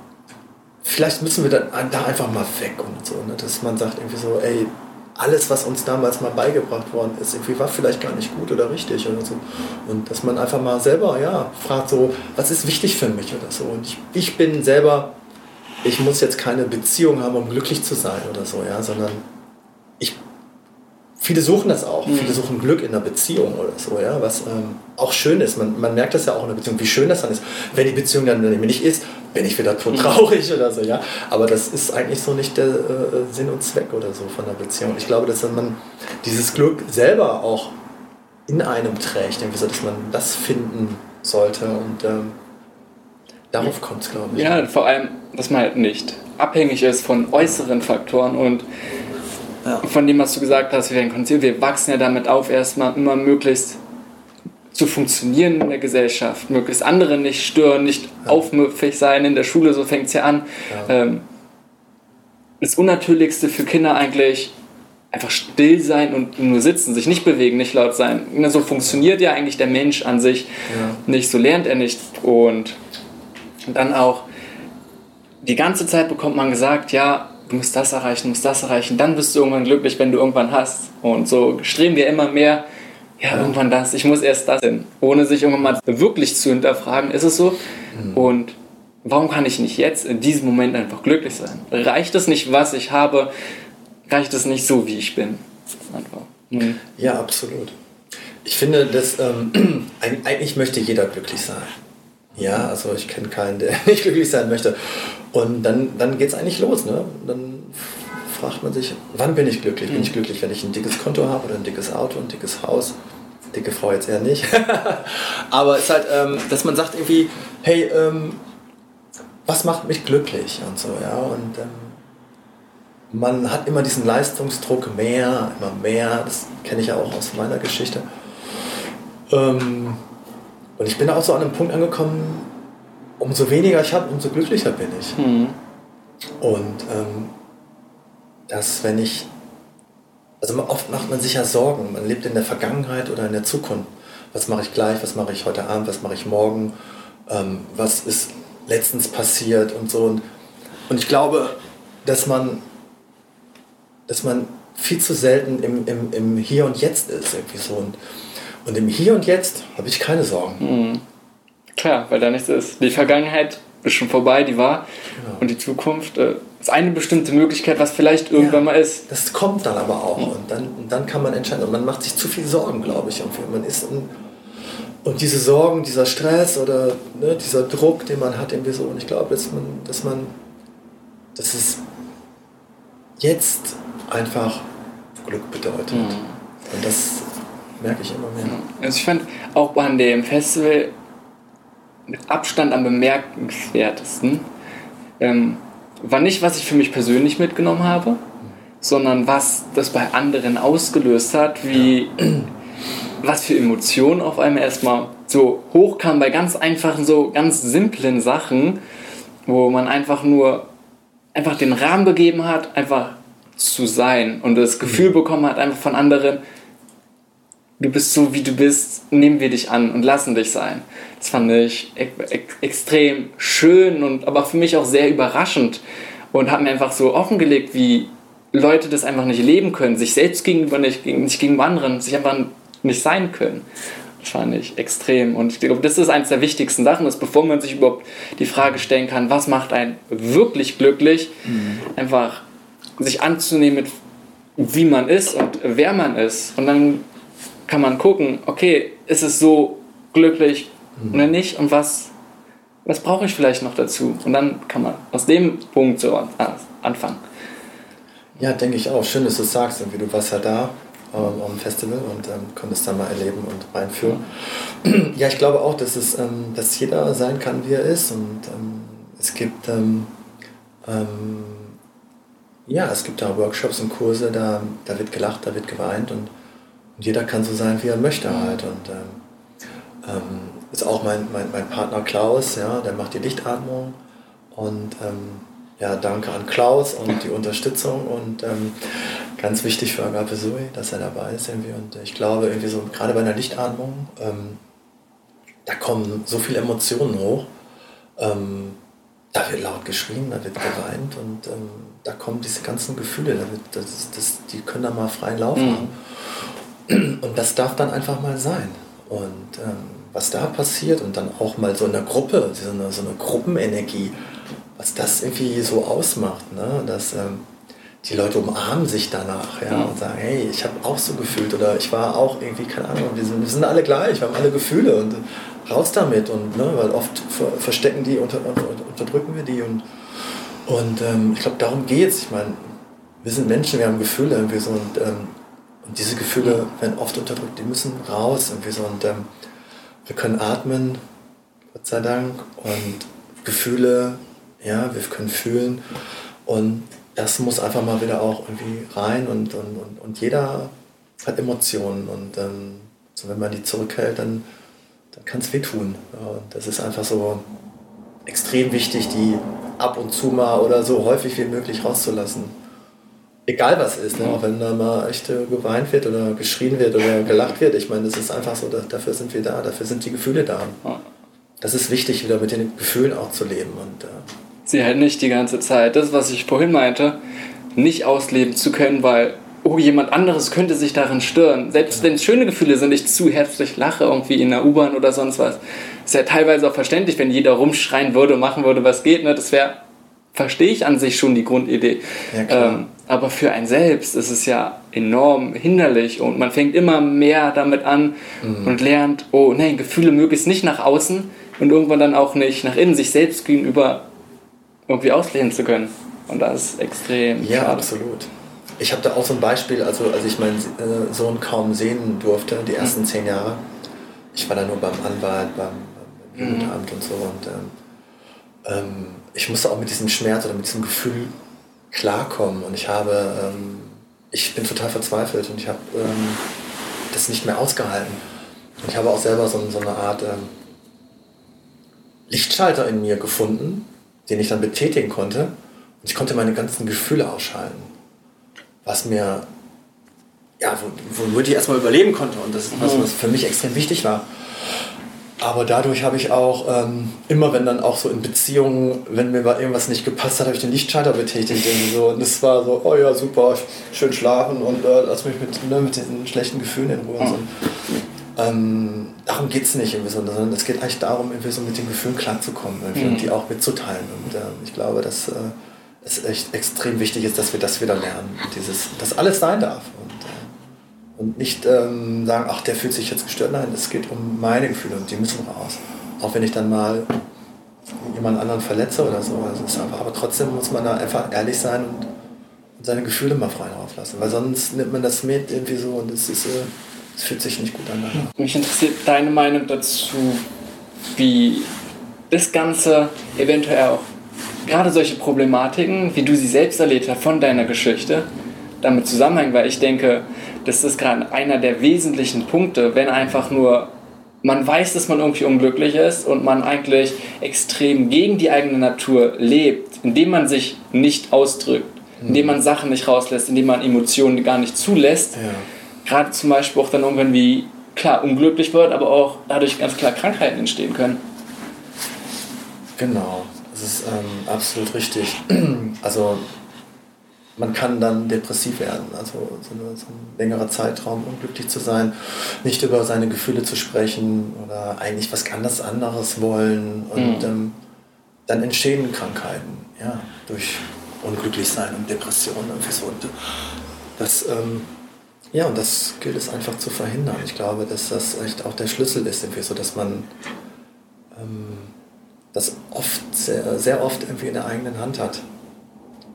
vielleicht müssen wir da, da einfach mal weg und so, ne? dass man sagt irgendwie so, ey, alles, was uns damals mal beigebracht worden ist, irgendwie war vielleicht gar nicht gut oder richtig oder so. Und dass man einfach mal selber, ja, fragt so, was ist wichtig für mich oder so. Und ich, ich bin selber, ich muss jetzt keine Beziehung haben, um glücklich zu sein oder so, ja, sondern ich viele suchen das auch. Mhm. Viele suchen Glück in einer Beziehung oder so, ja, was ähm, auch schön ist. Man, man merkt das ja auch in einer Beziehung, wie schön das dann ist. Wenn die Beziehung dann nicht ist, bin ich wieder tot mhm. traurig oder so, ja. Aber das ist eigentlich so nicht der äh, Sinn und Zweck oder so von der Beziehung. Ich glaube, dass man dieses Glück selber auch in einem trägt, irgendwie so, dass man das finden sollte und ähm, darauf kommt es, glaube ich. Ja, vor allem, dass man halt nicht abhängig ist von äußeren Faktoren und ja. Von dem, was du gesagt hast, wir werden konzipiert, wir wachsen ja damit auf, erstmal immer möglichst zu funktionieren in der Gesellschaft, möglichst andere nicht stören, nicht ja. aufmüpfig sein in der Schule, so fängt es ja an. Ja. Ähm, das Unnatürlichste für Kinder eigentlich, einfach still sein und nur sitzen, sich nicht bewegen, nicht laut sein. So funktioniert ja eigentlich der Mensch an sich nicht, so lernt er nicht. Und dann auch die ganze Zeit bekommt man gesagt, ja, du musst das erreichen, du musst das erreichen, dann bist du irgendwann glücklich, wenn du irgendwann hast. Und so streben wir immer mehr, ja, irgendwann das, ich muss erst das hin, ohne sich irgendwann mal wirklich zu hinterfragen, ist es so? Mhm. Und warum kann ich nicht jetzt in diesem Moment einfach glücklich sein? Reicht es nicht, was ich habe? Reicht es nicht so, wie ich bin? Einfach. Mhm. Ja, absolut. Ich finde, dass ähm, (clears throat) eigentlich möchte jeder glücklich sein. Ja, also ich kenne keinen, der (laughs) nicht glücklich sein möchte. Und dann, dann geht es eigentlich los. Ne? Dann fragt man sich, wann bin ich glücklich? Bin ich mhm. glücklich, wenn ich ein dickes Konto habe oder ein dickes Auto, ein dickes Haus? Dicke Frau jetzt eher nicht. (laughs) Aber es ist halt, ähm, dass man sagt irgendwie, hey, ähm, was macht mich glücklich und so, ja. Und ähm, man hat immer diesen Leistungsdruck, mehr, immer mehr. Das kenne ich ja auch aus meiner Geschichte. Ähm, und ich bin auch so an einem Punkt angekommen, umso weniger ich habe, umso glücklicher bin ich. Mhm. Und ähm, dass wenn ich, also oft macht man sich ja Sorgen, man lebt in der Vergangenheit oder in der Zukunft. Was mache ich gleich, was mache ich heute Abend, was mache ich morgen, ähm, was ist letztens passiert und so. Und, und ich glaube, dass man, dass man viel zu selten im, im, im Hier und Jetzt ist. Irgendwie so. Und, und im Hier und Jetzt habe ich keine Sorgen. Mhm. Klar, weil da nichts ist. Die Vergangenheit ist schon vorbei, die war. Genau. Und die Zukunft äh, ist eine bestimmte Möglichkeit, was vielleicht irgendwann ja, mal ist. Das kommt dann aber auch. Mhm. Und, dann, und dann kann man entscheiden. Und man macht sich zu viel Sorgen, glaube ich. Und man ist in, und diese Sorgen, dieser Stress oder ne, dieser Druck, den man hat, irgendwie so. Und ich glaube, dass man, dass man, dass es jetzt einfach Glück bedeutet. Mhm. Und das merke ich immer mehr. Also ich fand auch an dem Festival mit Abstand am bemerkenswertesten ähm, war nicht, was ich für mich persönlich mitgenommen habe, sondern was das bei anderen ausgelöst hat, wie was für Emotionen auf einmal erstmal so hochkamen bei ganz einfachen, so ganz simplen Sachen, wo man einfach nur einfach den Rahmen gegeben hat, einfach zu sein und das Gefühl mhm. bekommen hat, einfach von anderen, du bist so wie du bist, nehmen wir dich an und lassen dich sein. Das fand ich e e extrem schön und aber für mich auch sehr überraschend und hat mir einfach so offengelegt, wie Leute das einfach nicht leben können, sich selbst gegenüber nicht, nicht gegenüber anderen, sich einfach nicht sein können. Das fand ich extrem. Und ich glaube, das ist eines der wichtigsten Sachen, dass bevor man sich überhaupt die Frage stellen kann, was macht einen wirklich glücklich, mhm. einfach sich anzunehmen mit wie man ist und wer man ist. Und dann kann man gucken, okay, ist es so glücklich mhm. oder nicht und was, was brauche ich vielleicht noch dazu? Und dann kann man aus dem Punkt so anfangen. Ja, denke ich auch. Schön, dass du sagst, irgendwie du warst ja da ähm, am Festival und ähm, konntest da mal erleben und reinführen. Mhm. Ja, ich glaube auch, dass, es, ähm, dass jeder sein kann, wie er ist und ähm, es gibt ähm, ähm, ja, es gibt da Workshops und Kurse, da, da wird gelacht, da wird geweint und und jeder kann so sein, wie er möchte halt. Und ähm, ähm, ist auch mein, mein, mein Partner Klaus, ja, der macht die Lichtatmung. Und ähm, ja, danke an Klaus und die Unterstützung und ähm, ganz wichtig für Agape Sui, dass er dabei ist irgendwie. Und ich glaube, irgendwie so, gerade bei einer Lichtatmung, ähm, da kommen so viele Emotionen hoch. Ähm, da wird laut geschrien, da wird geweint und da kommen diese ganzen Gefühle, da wird, das, das, die können da mal freien Lauf mhm. Und das darf dann einfach mal sein. Und ähm, was da passiert und dann auch mal so in der Gruppe, so eine, so eine Gruppenenergie, was das irgendwie so ausmacht, ne? dass ähm, die Leute umarmen sich danach ja, und sagen, hey, ich habe auch so gefühlt oder ich war auch irgendwie, keine Ahnung, wir sind, wir sind alle gleich, wir haben alle Gefühle und raus damit und ne, weil oft verstecken die, unter, unterdrücken wir die und, und ähm, ich glaube, darum geht es. Ich meine, wir sind Menschen, wir haben Gefühle irgendwie so und ähm, diese Gefühle werden oft unterdrückt, die müssen raus irgendwie so. Und ähm, wir können atmen, Gott sei Dank, und Gefühle, ja, wir können fühlen. Und das muss einfach mal wieder auch irgendwie rein und, und, und, und jeder hat Emotionen und ähm, so wenn man die zurückhält, dann, dann kann es wehtun. Ja, das ist einfach so extrem wichtig, die ab und zu mal oder so häufig wie möglich rauszulassen. Egal was ist, ne? auch wenn da mal echt äh, geweint wird oder geschrien wird oder gelacht wird. Ich meine, das ist einfach so, da, dafür sind wir da, dafür sind die Gefühle da. Das ist wichtig, wieder mit den Gefühlen auch zu leben. Und, äh Sie halt nicht die ganze Zeit, das, was ich vorhin meinte, nicht ausleben zu können, weil oh, jemand anderes könnte sich darin stören. Selbst ja. wenn es schöne Gefühle sind, ich zu herzlich lache irgendwie in der U-Bahn oder sonst was. Ist ja teilweise auch verständlich, wenn jeder rumschreien würde, machen würde, was geht. Ne? Das wäre, verstehe ich an sich schon die Grundidee. Ja, ähm, aber für einen selbst ist es ja enorm hinderlich und man fängt immer mehr damit an mhm. und lernt, oh nein, Gefühle möglichst nicht nach außen und irgendwann dann auch nicht nach innen, sich selbst gegenüber irgendwie ausleben zu können. Und das ist extrem. Ja, schade. absolut. Ich habe da auch so ein Beispiel, also als ich meinen äh, Sohn kaum sehen durfte, die ersten mhm. zehn Jahre. Ich war da nur beim Anwalt, beim, beim mhm. Jugendamt mhm. und so. Und ähm, ähm, ich musste auch mit diesem Schmerz oder mit diesem Gefühl klarkommen. Und ich habe, ähm, ich bin total verzweifelt und ich habe ähm, das nicht mehr ausgehalten. Und ich habe auch selber so, so eine Art ähm, Lichtschalter in mir gefunden, den ich dann betätigen konnte. Und ich konnte meine ganzen Gefühle ausschalten was mir, ja, womit ich erstmal überleben konnte und das ist was, mhm. was für mich extrem wichtig war. Aber dadurch habe ich auch ähm, immer, wenn dann auch so in Beziehungen, wenn mir irgendwas nicht gepasst hat, habe ich den Lichtschalter betätigt. so. Und es war so, oh ja, super, schön schlafen und äh, lass mich mit, ne, mit diesen schlechten Gefühlen in Ruhe. Mhm. So. Ähm, darum geht es nicht irgendwie so, sondern es geht eigentlich darum, irgendwie so mit den Gefühlen klarzukommen mhm. und die auch mitzuteilen. Und äh, ich glaube, dass. Äh, es echt extrem wichtig ist, dass wir das wieder lernen. Dieses, dass alles sein darf. Und, äh, und nicht ähm, sagen, ach, der fühlt sich jetzt gestört. Nein, es geht um meine Gefühle und die müssen raus. Auch wenn ich dann mal jemand anderen verletze oder so. Also einfach, aber trotzdem muss man da einfach ehrlich sein und, seine Gefühle mal frei lassen. Weil sonst nimmt man das mit irgendwie so und es ist, äh, es fühlt sich nicht gut an. Mich interessiert deine Meinung dazu, wie das Ganze eventuell auch gerade solche Problematiken, wie du sie selbst erlebt hast von deiner Geschichte, damit zusammenhängen, weil ich denke, das ist gerade einer der wesentlichen Punkte, wenn einfach nur man weiß, dass man irgendwie unglücklich ist und man eigentlich extrem gegen die eigene Natur lebt, indem man sich nicht ausdrückt, mhm. indem man Sachen nicht rauslässt, indem man Emotionen gar nicht zulässt. Ja. Gerade zum Beispiel auch dann irgendwann wie, klar, unglücklich wird, aber auch dadurch ganz klar Krankheiten entstehen können. Genau. Das ist ähm, absolut richtig. (clears throat) Also man kann dann depressiv werden, also so, eine, so, ein längerer Zeitraum unglücklich zu sein, nicht über seine Gefühle zu sprechen oder eigentlich was ganz anderes wollen und mhm. ähm, dann entstehen Krankheiten, ja, durch unglücklich sein und Depressionen und so. Und das, ähm, ja, und das gilt es einfach zu verhindern. Ich glaube, dass das echt auch der Schlüssel ist, so dass man ähm, das oft, sehr, sehr oft irgendwie in der eigenen Hand hat,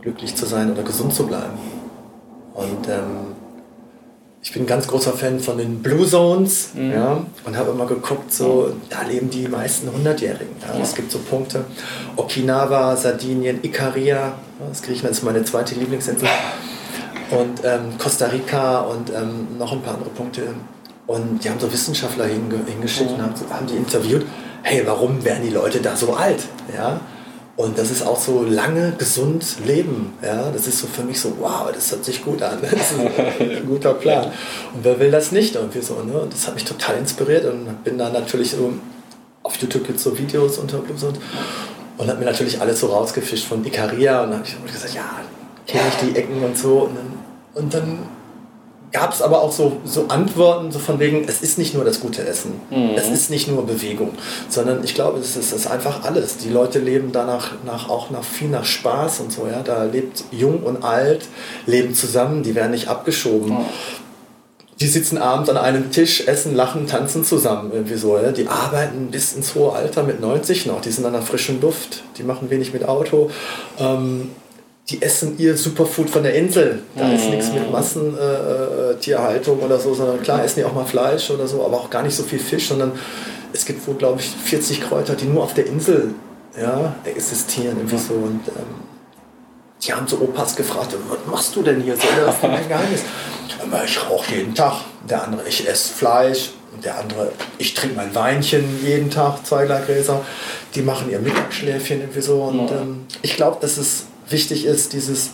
glücklich zu sein oder gesund zu bleiben. Und ähm, ich bin ein ganz großer Fan von den Blue Zones mhm. ja, und habe immer geguckt, so, da leben die meisten Hundertjährigen. Ja. Es gibt so Punkte, Okinawa, Sardinien, Ikaria, das Griechenland ist meine zweite Lieblingsinsel, und ähm, Costa Rica und ähm, noch ein paar andere Punkte. Und die haben so Wissenschaftler hinge hingeschickt mhm. und haben, haben die interviewt hey, warum werden die Leute da so alt? Ja? Und das ist auch so lange gesund leben. Ja? Das ist so für mich so, wow, das hört sich gut an. (laughs) Das ist ein guter Plan. Und wer will das nicht irgendwie so? Ne? Und das hat mich total inspiriert und bin dann natürlich so, auf YouTube gibt es so Videos unter und, und habe mir natürlich alles so rausgefischt von Ikaria und dann habe ich gesagt, ja, kenne ich die Ecken und so. Und dann, und dann gab es aber auch so, so Antworten, so von wegen, es ist nicht nur das gute Essen, mhm. es ist nicht nur Bewegung, sondern ich glaube, es ist, es ist einfach alles. Die Leute leben danach nach, auch nach viel nach Spaß und so, ja. Da lebt jung und alt, leben zusammen, die werden nicht abgeschoben. Mhm. Die sitzen abends an einem Tisch, essen, lachen, tanzen zusammen irgendwie so. Ja? Die arbeiten bis ins hohe Alter mit 90 noch. Die sind an der frischen Luft, die machen wenig mit Auto. Ähm, die essen ihr Superfood von der Insel. Da ist nichts mit Massentierhaltung äh, oder so, sondern klar essen die auch mal Fleisch oder so, aber auch gar nicht so viel Fisch, sondern es gibt wohl, glaube ich, 40 Kräuter, die nur auf der Insel ja, existieren. Irgendwie so. Und ähm, die haben so Opas gefragt, was machst du denn hier? So, das ist mein Geheimnis. Ich rauche jeden Tag. Der andere, ich esse Fleisch. Und der andere, ich trinke mein Weinchen jeden Tag, zwei Gläser. Die machen ihr Mittagsschläfchen irgendwie so. Und ähm, ich glaube, das ist wichtig ist, dieses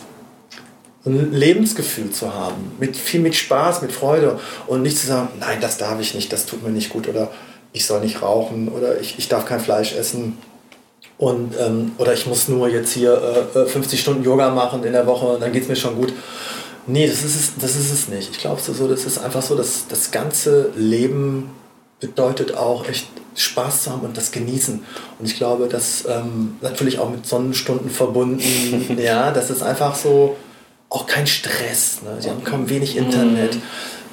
Lebensgefühl zu haben, mit viel mit Spaß, mit Freude. Und nicht zu sagen, nein, das darf ich nicht, das tut mir nicht gut. Oder ich soll nicht rauchen. Oder ich, ich darf kein Fleisch essen. Und ähm, oder ich muss nur jetzt hier äh, 50 Stunden Yoga machen in der Woche und dann geht es mir schon gut. Nee, das ist es, das ist es nicht. Ich glaube so, das ist einfach so, dass das ganze Leben bedeutet auch echt Spaß zu haben und das genießen. Und ich glaube, das ähm, natürlich auch mit Sonnenstunden verbunden. (laughs) ja, das ist einfach so auch kein Stress. Ne? Die haben kaum wenig Internet.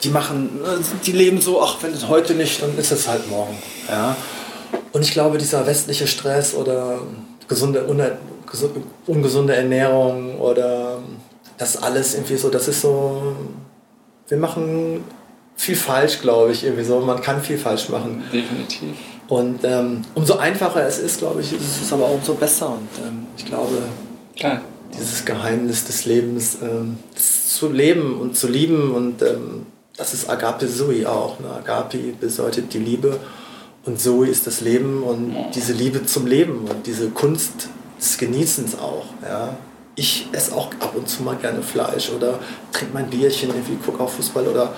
Die machen, ne, die leben so, ach, wenn es heute nicht, dann ist es halt morgen. Ja. Und ich glaube, dieser westliche Stress oder gesunde, ungesunde Ernährung oder das alles irgendwie so, das ist so, wir machen viel falsch, glaube ich, irgendwie so. Man kann viel falsch machen. Definitiv. Und ähm, umso einfacher es ist, glaube ich, ist es aber auch umso besser. Und ähm, ich glaube, Klar. dieses Geheimnis des Lebens ähm, zu leben und zu lieben und ähm, das ist Agape Sui auch. Ne? Agape bedeutet die Liebe und Sui ist das Leben und diese Liebe zum Leben und diese Kunst des Genießens auch. Ja? Ich esse auch ab und zu mal gerne Fleisch oder trinke mein Bierchen, irgendwie gucke auf Fußball oder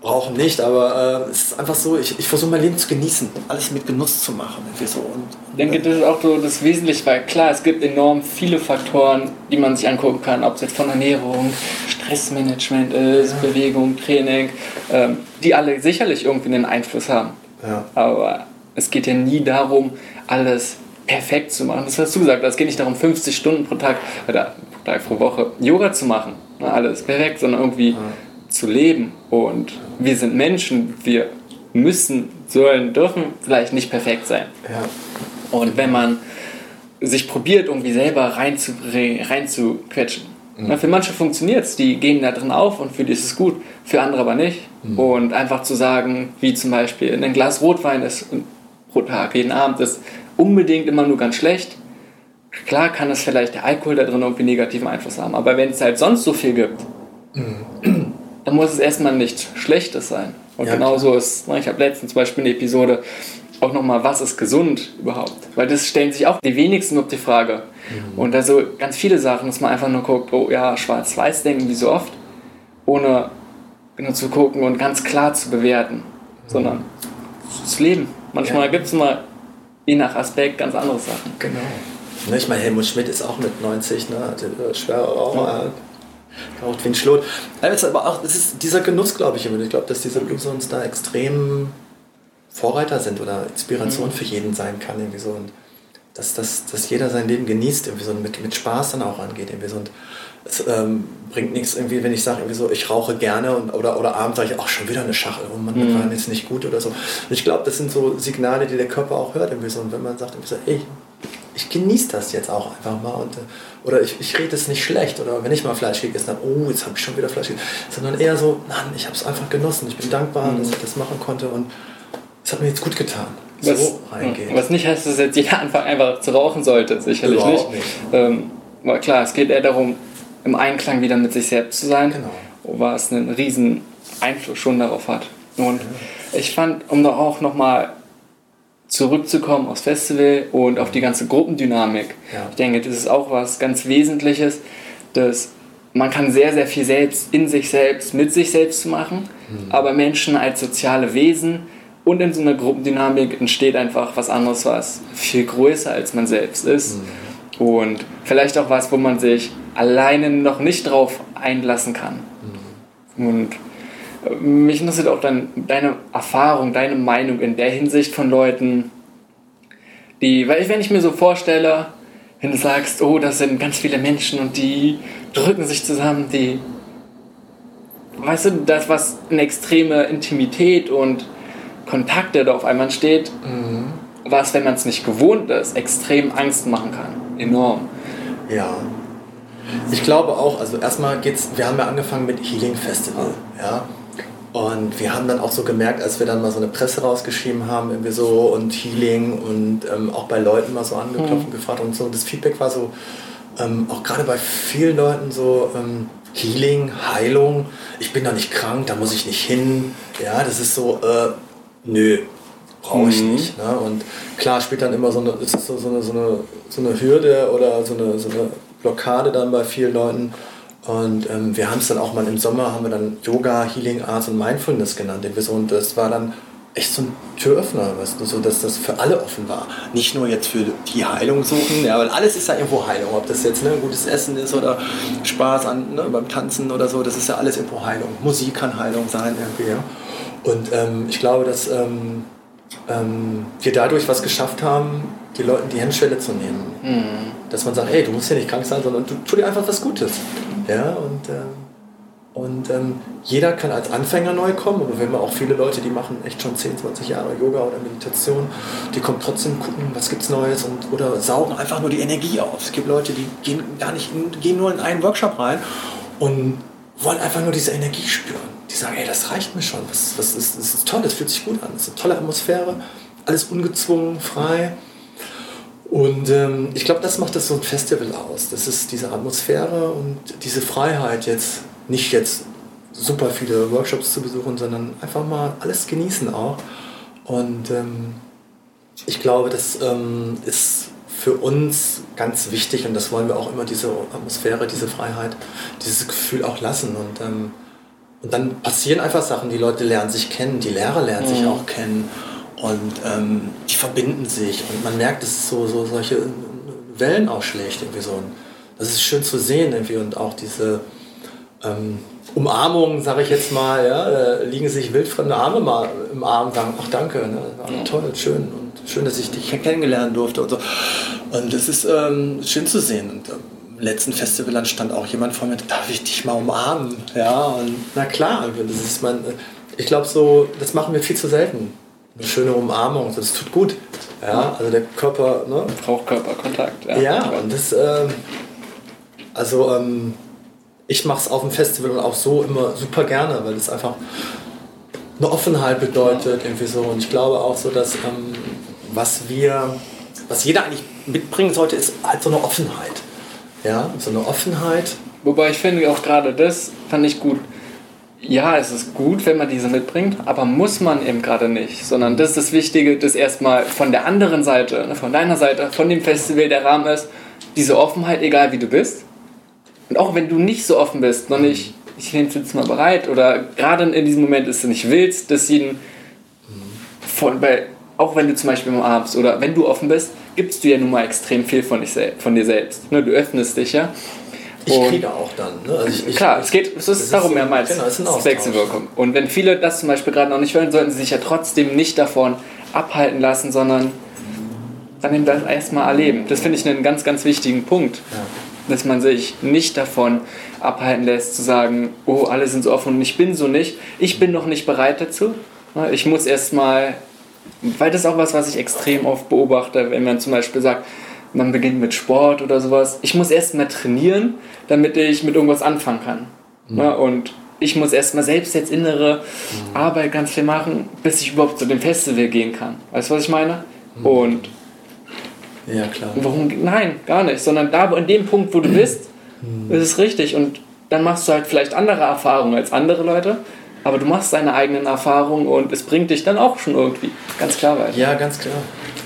brauchen nicht, aber äh, es ist einfach so, ich, ich versuche mein Leben zu genießen, alles mit Genuss zu machen. So. Und, und, ich denke, das ist auch so das Wesentliche, weil klar, es gibt enorm viele Faktoren, die man sich angucken kann, ob es jetzt von Ernährung, Stressmanagement ist, ja. Bewegung, Training, ähm, die alle sicherlich irgendwie einen Einfluss haben. Ja. Aber es geht ja nie darum, alles perfekt zu machen. Das hast du gesagt, es geht nicht darum, 50 Stunden pro Tag oder pro Tag pro Woche Yoga zu machen, alles perfekt, sondern irgendwie ja zu leben. Und wir sind Menschen, wir müssen, sollen, dürfen vielleicht nicht perfekt sein. Ja. Und wenn man sich probiert, irgendwie selber reinzuquetschen, rein zu mhm. für manche funktioniert es, die gehen da drin auf und für die ist es gut, für andere aber nicht. Mhm. Und einfach zu sagen, wie zum Beispiel ein Glas Rotwein ist pro Tag, jeden Abend ist unbedingt immer nur ganz schlecht. Klar kann es vielleicht der Alkohol da drin irgendwie negativen Einfluss haben, aber wenn es halt sonst so viel gibt, mhm dann muss es erstmal nichts Schlechtes sein. Und ja, genauso klar. ist, ich habe letztens zum Beispiel eine Episode auch nochmal, was ist gesund überhaupt? Weil das stellen sich auch die wenigsten auf die Frage. Mhm. Und also ganz viele Sachen, dass man einfach nur guckt, oh ja, schwarz-weiß denken wie so oft, ohne nur zu gucken und ganz klar zu bewerten, mhm. sondern das Leben. Manchmal ja. gibt es mal je nach Aspekt ganz andere Sachen. Genau. Ne, ich meine, Helmut Schmidt ist auch mit 90, ne, äh, schwere Raucher. Ja Raucht wie ein Schlot. Aber auch, das ist dieser Genuss, glaube ich, immer. Ich glaube, dass diese Blues uns da extrem Vorreiter sind oder Inspiration mhm. für jeden sein kann. Irgendwie so. Und dass, dass, dass jeder sein Leben genießt, irgendwie so mit, mit Spaß dann auch angeht. Irgendwie so. Und es ähm, bringt nichts, irgendwie, wenn ich sage, irgendwie so, ich rauche gerne und, oder, oder abends sage ich, ach, schon wieder eine Schachtel, oh Mann, mhm. war jetzt nicht gut oder so. Und ich glaube, das sind so Signale, die der Körper auch hört. Irgendwie so. Und wenn man sagt, irgendwie so, ey, ich genieße das jetzt auch einfach mal und, äh, oder ich, ich rede es nicht schlecht oder wenn ich mal Fleisch gegessen habe, oh, jetzt habe ich schon wieder Fleisch gegessen, sondern eher so, nein, ich habe es einfach genossen, ich bin dankbar, mhm. dass ich das machen konnte und es hat mir jetzt gut getan. Was, so reingehen. Was nicht heißt, dass jetzt jeder (laughs) anfangen einfach zu rauchen sollte, sicherlich Überhaupt nicht. nicht. Ähm, aber klar, es geht eher darum, im Einklang wieder mit sich selbst zu sein, genau. was einen riesen Einfluss schon darauf hat. Und ja. ich fand, um da auch nochmal zurückzukommen aufs Festival und auf die ganze Gruppendynamik. Ja. Ich denke, das ist auch was ganz Wesentliches, dass man kann sehr, sehr viel selbst in sich selbst, mit sich selbst machen, mhm. aber Menschen als soziale Wesen und in so einer Gruppendynamik entsteht einfach was anderes, was viel größer als man selbst ist. Mhm. Und vielleicht auch was, wo man sich alleine noch nicht drauf einlassen kann. Mhm. Und mich interessiert auch dein, deine Erfahrung, deine Meinung in der Hinsicht von Leuten, die, weil wenn ich mir so vorstelle, wenn du sagst, oh, das sind ganz viele Menschen und die drücken sich zusammen, die, weißt du, das, was eine extreme Intimität und Kontakte da auf einmal steht, mhm. was, wenn man es nicht gewohnt ist, extrem Angst machen kann. Enorm. Ja. Ich glaube auch, also erstmal geht's, wir haben ja angefangen mit Healing Festival, ja. Und wir haben dann auch so gemerkt, als wir dann mal so eine Presse rausgeschrieben haben, irgendwie so und Healing und ähm, auch bei Leuten mal so angeklopft und mhm. gefragt und so. Das Feedback war so, ähm, auch gerade bei vielen Leuten so, ähm, Healing, Heilung, ich bin da nicht krank, da muss ich nicht hin. Ja, das ist so, äh, nö, brauche ich mhm. nicht. Ne? Und klar spielt dann immer so eine, ist so, so, eine, so, eine, so eine Hürde oder so eine, so eine Blockade dann bei vielen Leuten Und ähm, wir haben es dann auch mal im Sommer, haben wir dann Yoga, Healing Arts und Mindfulness genannt. Und das war dann echt so ein Türöffner, weißt du, so dass das für alle offen war. Nicht nur jetzt für die Heilung suchen, ja, weil alles ist ja irgendwo Heilung. Ob das jetzt ne, gutes Essen ist oder Spaß an, ne, beim Tanzen oder so, das ist ja alles irgendwo Heilung. Musik kann Heilung sein irgendwie, ja. Und ähm, ich glaube, dass ähm, ähm, wir dadurch was geschafft haben, die Leuten die Hemmschwelle zu nehmen. Mhm. Dass man sagt, hey, du musst ja nicht krank sein, sondern du tu dir einfach was Gutes. Ja, und ähm, und ähm, jeder kann als Anfänger neu kommen, aber wir haben auch viele Leute, die machen echt schon 10, 20 Jahre Yoga oder Meditation, die kommen trotzdem gucken, was gibt's Neues und oder saugen einfach nur die Energie auf. Es gibt Leute, die gehen gar nicht, gehen nur in einen Workshop rein und wollen einfach nur diese Energie spüren. Die sagen, hey, das reicht mir schon, das, das, ist, das ist toll, das fühlt sich gut an, das ist eine tolle Atmosphäre, alles ungezwungen, frei. Und ähm, ich glaube, das macht das so ein Festival aus. Das ist diese Atmosphäre und diese Freiheit jetzt nicht jetzt super viele Workshops zu besuchen, sondern einfach mal alles genießen auch. Und ähm, ich glaube, das ähm, ist für uns ganz wichtig und das wollen wir auch immer, diese Atmosphäre, diese Freiheit, dieses Gefühl auch lassen. Und, ähm, und dann passieren einfach Sachen, die Leute lernen sich kennen, die Lehrer lernen mhm. sich auch kennen und ähm, die verbinden sich und man merkt, dass es so, so solche Wellen ausschlägt irgendwie so. Und das ist schön zu sehen irgendwie und auch diese ähm, Umarmungen, sage ich jetzt mal, ja, liegen sich wildfremde Arme mal im Arm und sagen, ach danke, ne, toll, schön und schön, dass ich dich kennengelernt durfte und so. Und das ist ähm, schön zu sehen. Und im letzten Festival dann stand auch jemand vor mir, darf ich dich mal umarmen? Ja, und na klar, das ist mein, ich glaube so, das machen wir viel zu selten. Eine schöne Umarmung, das tut gut. Ja, also der Körper, ne? Braucht Körperkontakt, ja. Ja, und das, ähm, also, ähm, ich mache es auf dem Festival auch so immer super gerne, weil es einfach eine Offenheit bedeutet, irgendwie so. Und ich glaube auch so, dass ähm, was wir, was jeder eigentlich mitbringen sollte, ist halt so eine Offenheit. Ja, so eine Offenheit. Wobei ich finde auch gerade das fand ich gut. Ja, es ist gut, wenn man diese mitbringt, aber muss man eben gerade nicht, sondern das ist das Wichtige, dass erstmal von der anderen Seite, ne, von deiner Seite, von dem Festival der Rahmen ist, diese Offenheit, egal wie du bist, und auch wenn du nicht so offen bist, noch nicht, ich nehme es jetzt mal bereit oder gerade in diesem Moment ist du nicht willst, dass ihn von, bei, auch wenn du zum Beispiel umarmst oder wenn du offen bist, gibst du ja nun mal extrem viel von, dich, von dir selbst. Ne? Du öffnest dich ja. Ich kriege auch dann. Ne? Also ich, klar, es geht, es ist darum ist mehrmals genau, das Wechselwirkung. Und wenn viele das zum Beispiel gerade noch nicht wollen, sollten sie sich ja trotzdem nicht davon abhalten lassen, sondern dann eben das erstmal erleben. Das finde ich einen ganz, ganz wichtigen Punkt. Ja dass man sich nicht davon abhalten lässt, zu sagen, oh, alle sind so offen und ich bin so nicht. Ich bin noch nicht bereit dazu. Ich muss erstmal, weil das ist auch was, was ich extrem oft beobachte, wenn man zum Beispiel sagt, man beginnt mit Sport oder sowas. Ich muss erstmal trainieren, damit ich mit irgendwas anfangen kann. Mhm. Und ich muss erstmal selbst jetzt innere mhm. Arbeit ganz viel machen, bis ich überhaupt zu dem Festival gehen kann. Weißt du, was ich meine? Mhm. Und ja, klar. Warum? Nein, gar nicht. Sondern da, an dem Punkt, wo du bist, hm. ist es richtig. Und dann machst du halt vielleicht andere Erfahrungen als andere Leute. Aber du machst deine eigenen Erfahrungen und es bringt dich dann auch schon irgendwie ganz klar weiter. Ja, ganz klar.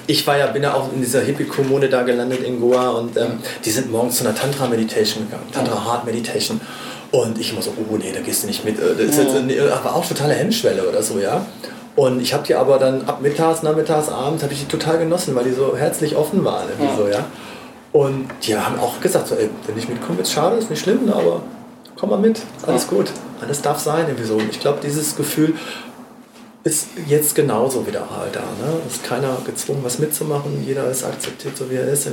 Ich war ja, bin ja auch in dieser Hippie-Kommune da gelandet in Goa und ähm, die sind morgens zu einer Tantra-Meditation gegangen, Tantra-Heart-Meditation. Und ich immer so, oh nee, da gehst du nicht mit. Äh, das ist jetzt, aber auch totale Hemmschwelle oder so, ja. Und ich habe die aber dann ab mittags, nachmittags, abends, habe ich die total genossen, weil die so herzlich offen waren. Ja. So, ja? Und die haben auch gesagt, so, ey, wenn ich mitkomme, ist schade, ist nicht schlimm, aber komm mal mit, alles ja. gut, alles darf sein. Irgendwie so. Und ich glaube, dieses Gefühl ist jetzt genauso wieder halt da. Ne? Ist keiner gezwungen, was mitzumachen, jeder ist akzeptiert, so wie er ist.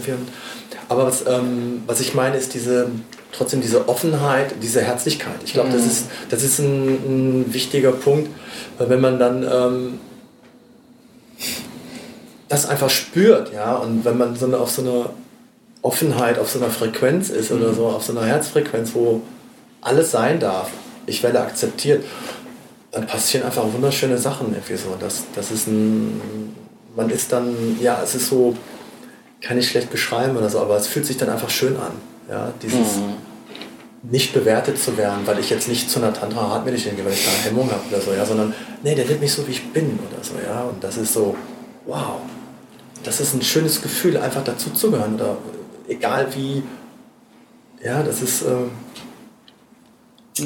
Aber was, ähm, was ich meine, ist diese, trotzdem diese Offenheit, diese Herzlichkeit. Ich glaube, mhm. das ist, das ist ein, ein wichtiger Punkt wenn man dann ähm, das einfach spürt, ja, und wenn man so eine, auf so einer Offenheit, auf so einer Frequenz ist oder mhm. so, auf so einer Herzfrequenz, wo alles sein darf, ich werde akzeptiert, dann passieren einfach wunderschöne Sachen irgendwie so. Das, das ist ein, man ist dann, ja, es ist so, kann ich schlecht beschreiben oder so, aber es fühlt sich dann einfach schön an. Ja, dieses, mhm nicht bewertet zu werden, weil ich jetzt nicht zu einer Tantra Hartmedizin gehe, weil ich da eine Hemmung habe oder so, ja, sondern nee, der nimmt mich so, wie ich bin oder so, ja, und das ist so, wow, das ist ein schönes Gefühl, einfach dazuzugehören oder egal wie, ja, das ist, äh,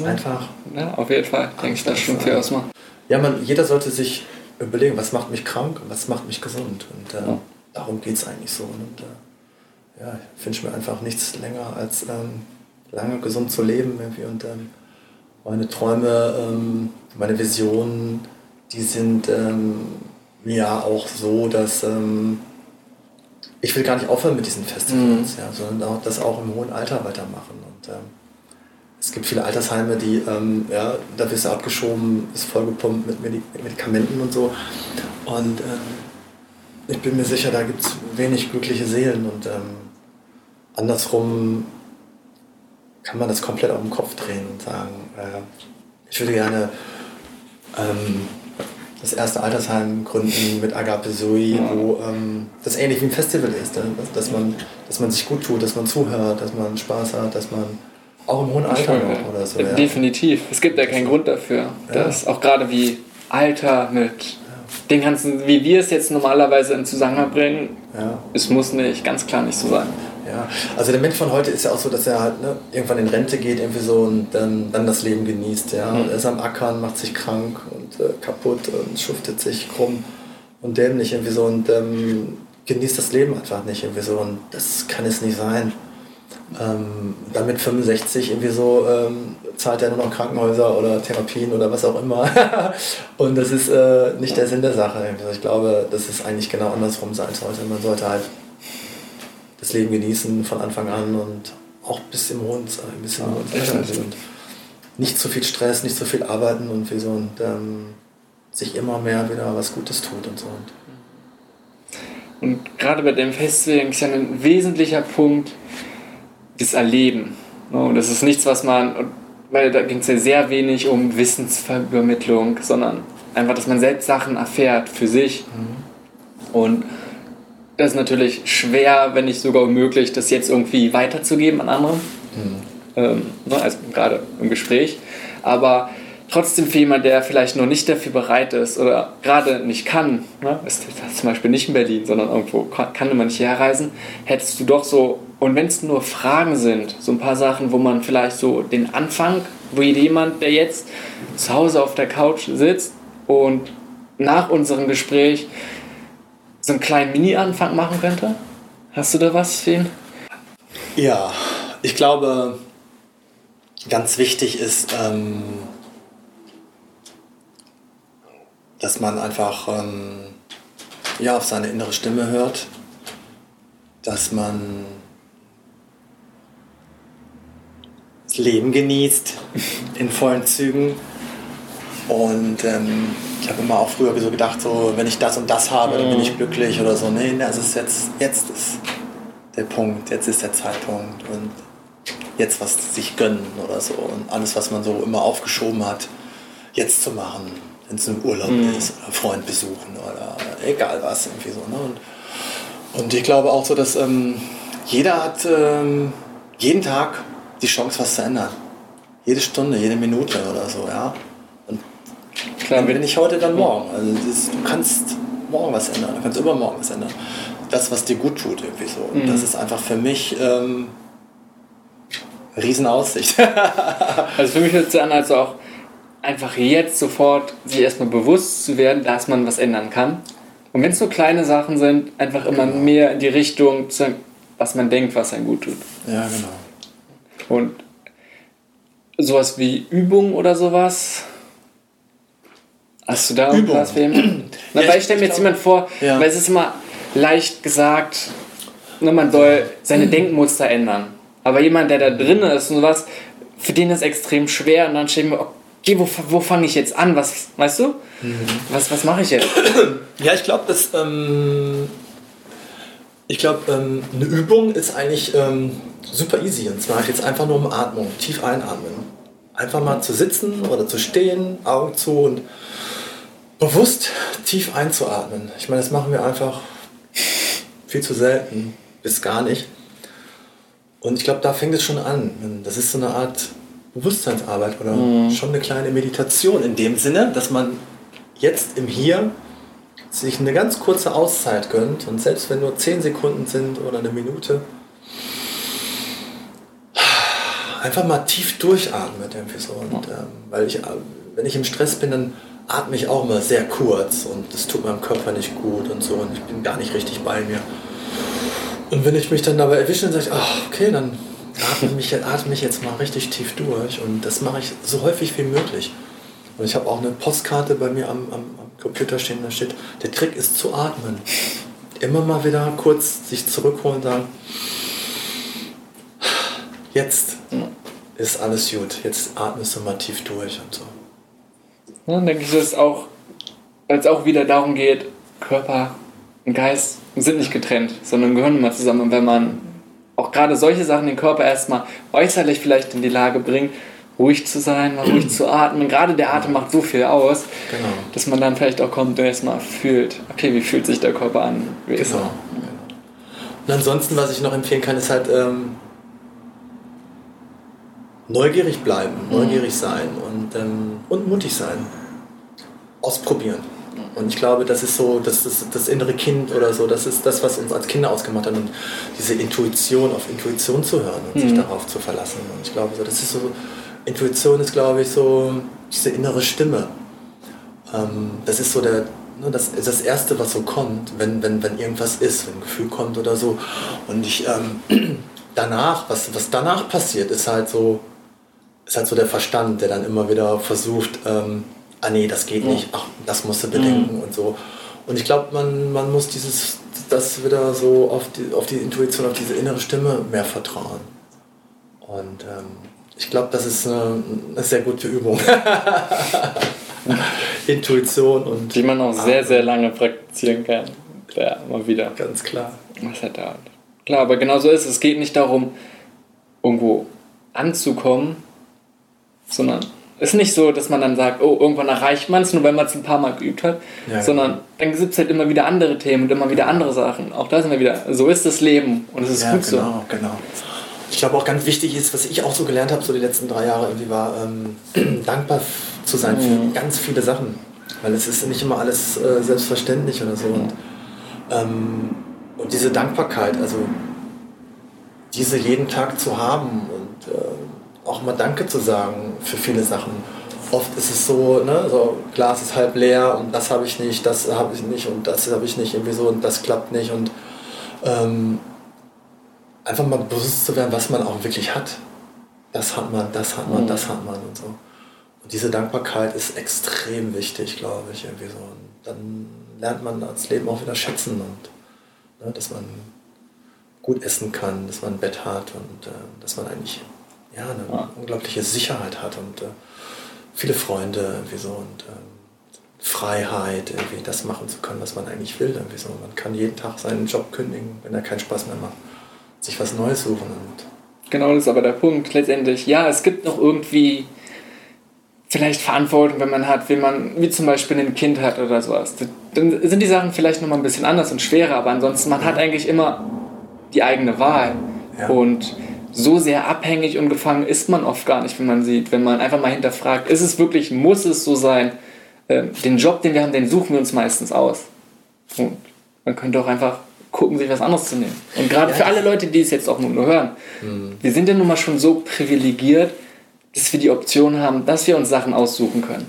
Einfach. Ja, auf jeden Fall. Denke ich, das stimmt für erstmal. Ja, man, jeder sollte sich überlegen, was macht mich krank und was macht mich gesund. Und äh, Ja. darum geht es eigentlich so. Und äh, ja, ich wünsche mir einfach nichts länger, als ähm, lange gesund zu leben. Irgendwie. Und ähm, meine Träume, ähm, meine Visionen, die sind ähm, ja auch so, dass ähm, ich will gar nicht aufhören mit diesen Festivals, ja, sondern auch, das auch im hohen Alter weitermachen. Und ähm, es gibt viele Altersheime, die, ähm, ja, da wirst du abgeschoben, ist vollgepumpt mit, Medi mit Medikamenten und so. Und ähm, ich bin mir sicher, da gibt es wenig glückliche Seelen. Und ähm, andersrum kann man das komplett auf den Kopf drehen und sagen, äh, ich würde gerne ähm, das erste Altersheim gründen mit Agape Sui, wo ähm, das ähnlich wie ein Festival ist, ne? dass, dass, man, dass man sich gut tut, dass man zuhört, dass man Spaß hat, dass man auch im hohen Alter noch oder so. Ja. Definitiv. Es gibt ja keinen Grund dafür. Das auch gerade wie Alter mit den ganzen, wie wir es jetzt normalerweise in Zusammenhang bringen, Ja. es muss nicht, ganz klar nicht so sein. Ja, also der Mensch von heute ist ja auch so, dass er halt ne, irgendwann in Rente geht irgendwie so und dann, dann das Leben genießt. Ja? Und er ist am Ackern, macht sich krank und äh, kaputt und schuftet sich krumm und dämlich irgendwie so und ähm, genießt das Leben einfach nicht irgendwie so und das kann es nicht sein. Ähm, dann mit 65 irgendwie so ähm, zahlt er nur noch Krankenhäuser oder Therapien oder was auch immer. (laughs) und das ist äh, nicht der Sinn der Sache. irgendwie. Ich glaube, dass es eigentlich genau andersrum sein sollte. Man sollte halt das Leben genießen von Anfang an und auch bis im hohen, ein bisschen im hohen. Und nicht zu viel Stress, nicht zu viel arbeiten und wie so und ähm, sich immer mehr wieder was Gutes tut und so. Und Und gerade bei dem Festival ist ja ein wesentlicher Punkt das Erleben. Ne? Und das ist nichts, was man, weil da ging es ja sehr wenig um Wissensvermittlung, sondern einfach, dass man selbst Sachen erfährt für sich. Und das ist natürlich schwer, wenn nicht sogar unmöglich, das jetzt irgendwie weiterzugeben an andere. Ähm, ne, also gerade im Gespräch. Aber trotzdem für jemanden, der vielleicht noch nicht dafür bereit ist oder gerade nicht kann, ne, ist das zum Beispiel nicht in Berlin, sondern irgendwo kann, kann man nicht herreisen, hättest du doch so, und wenn es nur Fragen sind, so ein paar Sachen, wo man vielleicht so den Anfang, wo jemand, der jetzt zu Hause auf der Couch sitzt und nach unserem Gespräch so einen kleinen Mini-Anfang machen könnte? Hast du da was für ihn? Ja, ich glaube, ganz wichtig ist, ähm, dass man einfach ähm, ja, auf seine innere Stimme hört, dass man das Leben genießt in vollen Zügen. Und ähm, ich habe immer auch früher so gedacht, so, wenn ich das und das habe, dann bin ich glücklich oder so. Nee, das ist jetzt, jetzt ist der Punkt, jetzt ist der Zeitpunkt und jetzt was sich gönnen oder so. Und alles, was man so immer aufgeschoben hat, jetzt zu machen, wenn es ein Urlaub ist oder Freund besuchen oder egal was, irgendwie so. Ne? Und, und ich glaube auch so, dass ähm, jeder hat ähm, jeden Tag die Chance, was zu ändern. Jede Stunde, jede Minute oder so, ja. Und Klar, wenn nicht heute, dann morgen. Also das, du kannst morgen was ändern, du kannst übermorgen was ändern. Das, was dir gut tut, irgendwie so. Und das ist einfach für mich ähm, Riesenaussicht. (laughs) Also für mich hört es an, als auch einfach jetzt sofort sich erstmal bewusst zu werden, dass man was ändern kann. Und wenn es nur kleine Sachen sind, einfach immer mehr in die Richtung, zu, was man denkt, was einem gut tut. ja, genau. Und sowas wie Übung oder sowas. Hast du da irgendwas für jemanden? (clears throat) Na, Ja, weil ich- stelle mir jetzt jemand vor, Ja. weil es ist immer leicht gesagt, ne, man soll seine (clears throat) Denkmuster ändern. Aber jemand, der da drin ist und was, für den ist extrem schwer und dann stellen wir, okay, wo, wo fange ich jetzt an? Was, weißt du? Was, was mache ich jetzt? Ja, ich glaube, dass ähm, ich glaube, ähm, eine Übung ist eigentlich ähm, super easy. Und zwar jetzt einfach nur um Atmung, tief einatmen. Einfach mal zu sitzen oder zu stehen, Augen zu und bewusst tief einzuatmen. Ich meine, das machen wir einfach viel zu selten, bis gar nicht. Und ich glaube, da fängt es schon an. Das ist so eine Art Bewusstseinsarbeit oder schon eine kleine Meditation in dem Sinne, dass man jetzt im Hier sich eine ganz kurze Auszeit gönnt und selbst wenn nur 10 Sekunden sind oder eine Minute, einfach mal tief durchatmet irgendwie so. Und, ähm, weil ich, äh, wenn ich im Stress bin, dann atme ich auch immer sehr kurz und das tut meinem Körper nicht gut und so und ich bin gar nicht richtig bei mir. Und wenn ich mich dann dabei erwische, dann sage ich, ach, okay, dann atme mich, atme mich jetzt mal richtig tief durch und das mache ich so häufig wie möglich. Und ich habe auch eine Postkarte bei mir am, am, am Computer stehen, da steht, der Trick ist zu atmen. Immer mal wieder kurz sich zurückholen und sagen, jetzt ist alles gut, jetzt atmest du mal tief durch und so. Ja, dann denke ich, dass es auch, es auch wieder darum geht, Körper und Geist sind nicht getrennt, sondern gehören immer zusammen. Und wenn man auch gerade solche Sachen den Körper erstmal äußerlich vielleicht in die Lage bringt, ruhig zu sein, mal ruhig zu atmen. Gerade der Atem macht so viel aus, genau. dass man dann vielleicht auch kommt und erstmal fühlt, okay, wie fühlt sich der Körper an? Genau. genau. Und ansonsten, was ich noch empfehlen kann, ist halt ähm, neugierig bleiben, mhm. neugierig sein und, ähm, und mutig sein. Ausprobieren. Und ich glaube, das ist so, das ist das innere Kind oder so, das ist das, was uns als Kinder ausgemacht hat. Und diese Intuition, auf Intuition zu hören und mhm. sich darauf zu verlassen. Und ich glaube, so, das ist so, Intuition ist, glaube ich, so diese innere Stimme. Ähm, das ist so der, ne, das ist das Erste, was so kommt, wenn, wenn, wenn irgendwas ist, wenn ein Gefühl kommt oder so. Und ich, ähm, (clears throat) danach, was, was danach passiert, ist halt so, ist halt so der Verstand, der dann immer wieder versucht, ähm, ah nee, das geht nicht, ach, das musst du bedenken mhm. und so. Und ich glaube, man, man muss dieses, das wieder so auf die, auf die Intuition, auf diese innere Stimme mehr vertrauen. Und ähm, ich glaube, das ist eine, eine, sehr gute Übung. (laughs) Intuition und. Die man auch sehr, sehr lange praktizieren kann. Ja, mal wieder. Ganz klar. Was hat dauert. Klar, aber genau so ist es. Es geht nicht darum, irgendwo anzukommen, sondern es ist nicht so, dass man dann sagt, oh, irgendwann erreicht man es, nur wenn man es ein paar Mal geübt hat, ja, sondern dann gibt es halt immer wieder andere Themen und immer wieder andere Sachen. Auch da sind wir wieder, so ist das Leben und es ist ja, gut genau, so. Genau, genau. Ich glaube auch ganz wichtig ist, was ich auch so gelernt habe, so die letzten drei Jahre irgendwie war, ähm, (clears throat) dankbar zu sein für mhm. ganz viele Sachen. Weil es ist nicht immer alles äh, selbstverständlich oder so. Und, ähm, und diese Dankbarkeit, also diese jeden Tag zu haben und äh, auch mal Danke zu sagen für viele Sachen. Oft ist es so, ne, so Glas ist halb leer und das habe ich nicht, das habe ich nicht und das habe ich nicht irgendwie so und das klappt nicht und ähm, einfach mal bewusst zu werden, was man auch wirklich hat. Das hat man, das hat man, mhm. das hat man und so. Und diese Dankbarkeit ist extrem wichtig, glaube ich, irgendwie so. Und dann lernt man das Leben auch wieder schätzen und ne, dass man gut essen kann, dass man ein Bett hat und äh, dass man eigentlich ja, eine ja. unglaubliche Sicherheit hat und äh, viele Freunde irgendwie so und äh, Freiheit, irgendwie das machen zu können, was man eigentlich will. Irgendwie so. Man kann jeden Tag seinen Job kündigen, wenn er keinen Spaß mehr macht, sich was Neues suchen. Und genau, das ist aber der Punkt letztendlich. Ja, es gibt noch irgendwie vielleicht Verantwortung, wenn man hat, wenn man, wie zum Beispiel ein Kind hat oder sowas. Dann sind die Sachen vielleicht nochmal ein bisschen anders und schwerer, aber ansonsten, man hat eigentlich immer die eigene Wahl. Ja. Und so sehr abhängig und gefangen ist man oft gar nicht, wenn man sieht, wenn man einfach mal hinterfragt, ist es wirklich, muss es so sein? Ähm, den Job, den wir haben, den suchen wir uns meistens aus. Und man könnte auch einfach gucken, sich was anderes zu nehmen. Und gerade ja. für alle Leute, die es jetzt auch nur hören, mhm. wir sind ja nun mal schon so privilegiert, dass wir die Option haben, dass wir uns Sachen aussuchen können.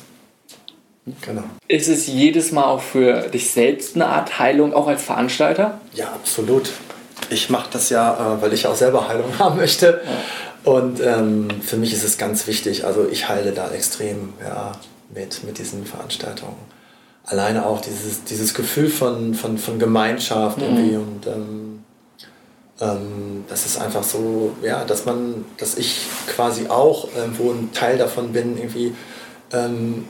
Genau. Ist es jedes Mal auch für dich selbst eine Art Heilung, auch als Veranstalter? Ja, absolut ich mache das ja, äh, weil ich auch selber Heilung (laughs) haben möchte. Ja. Und ähm, für mich ist es ganz wichtig, also ich heile da extrem ja, mit, mit diesen Veranstaltungen. Alleine auch dieses, dieses Gefühl von, von, von Gemeinschaft mhm. irgendwie und ähm, ähm, das ist einfach so, ja, dass man, dass ich quasi auch irgendwo ein Teil davon bin, irgendwie ähm,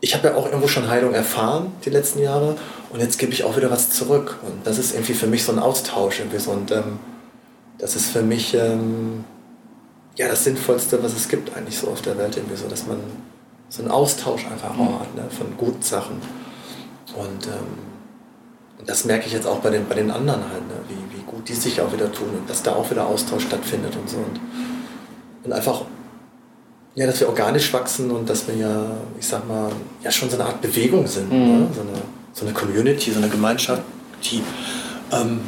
ich habe ja auch irgendwo schon Heilung erfahren die letzten Jahre und jetzt gebe ich auch wieder was zurück. Und das ist irgendwie für mich so ein Austausch. Irgendwie so. Und ähm, das ist für mich ähm, ja das Sinnvollste, was es gibt eigentlich so auf der Welt. Irgendwie so, dass man so einen Austausch einfach auch hat ne, von guten Sachen. Und ähm, das merke ich jetzt auch bei den, bei den anderen halt, ne, wie, wie gut die sich auch wieder tun und dass da auch wieder Austausch stattfindet und so. Und, und einfach ja, dass wir organisch wachsen und dass wir ja, ich sag mal, ja schon so eine Art Bewegung sind. Mhm. Ne? So, eine, so eine Community, so eine Gemeinschaft, die ähm,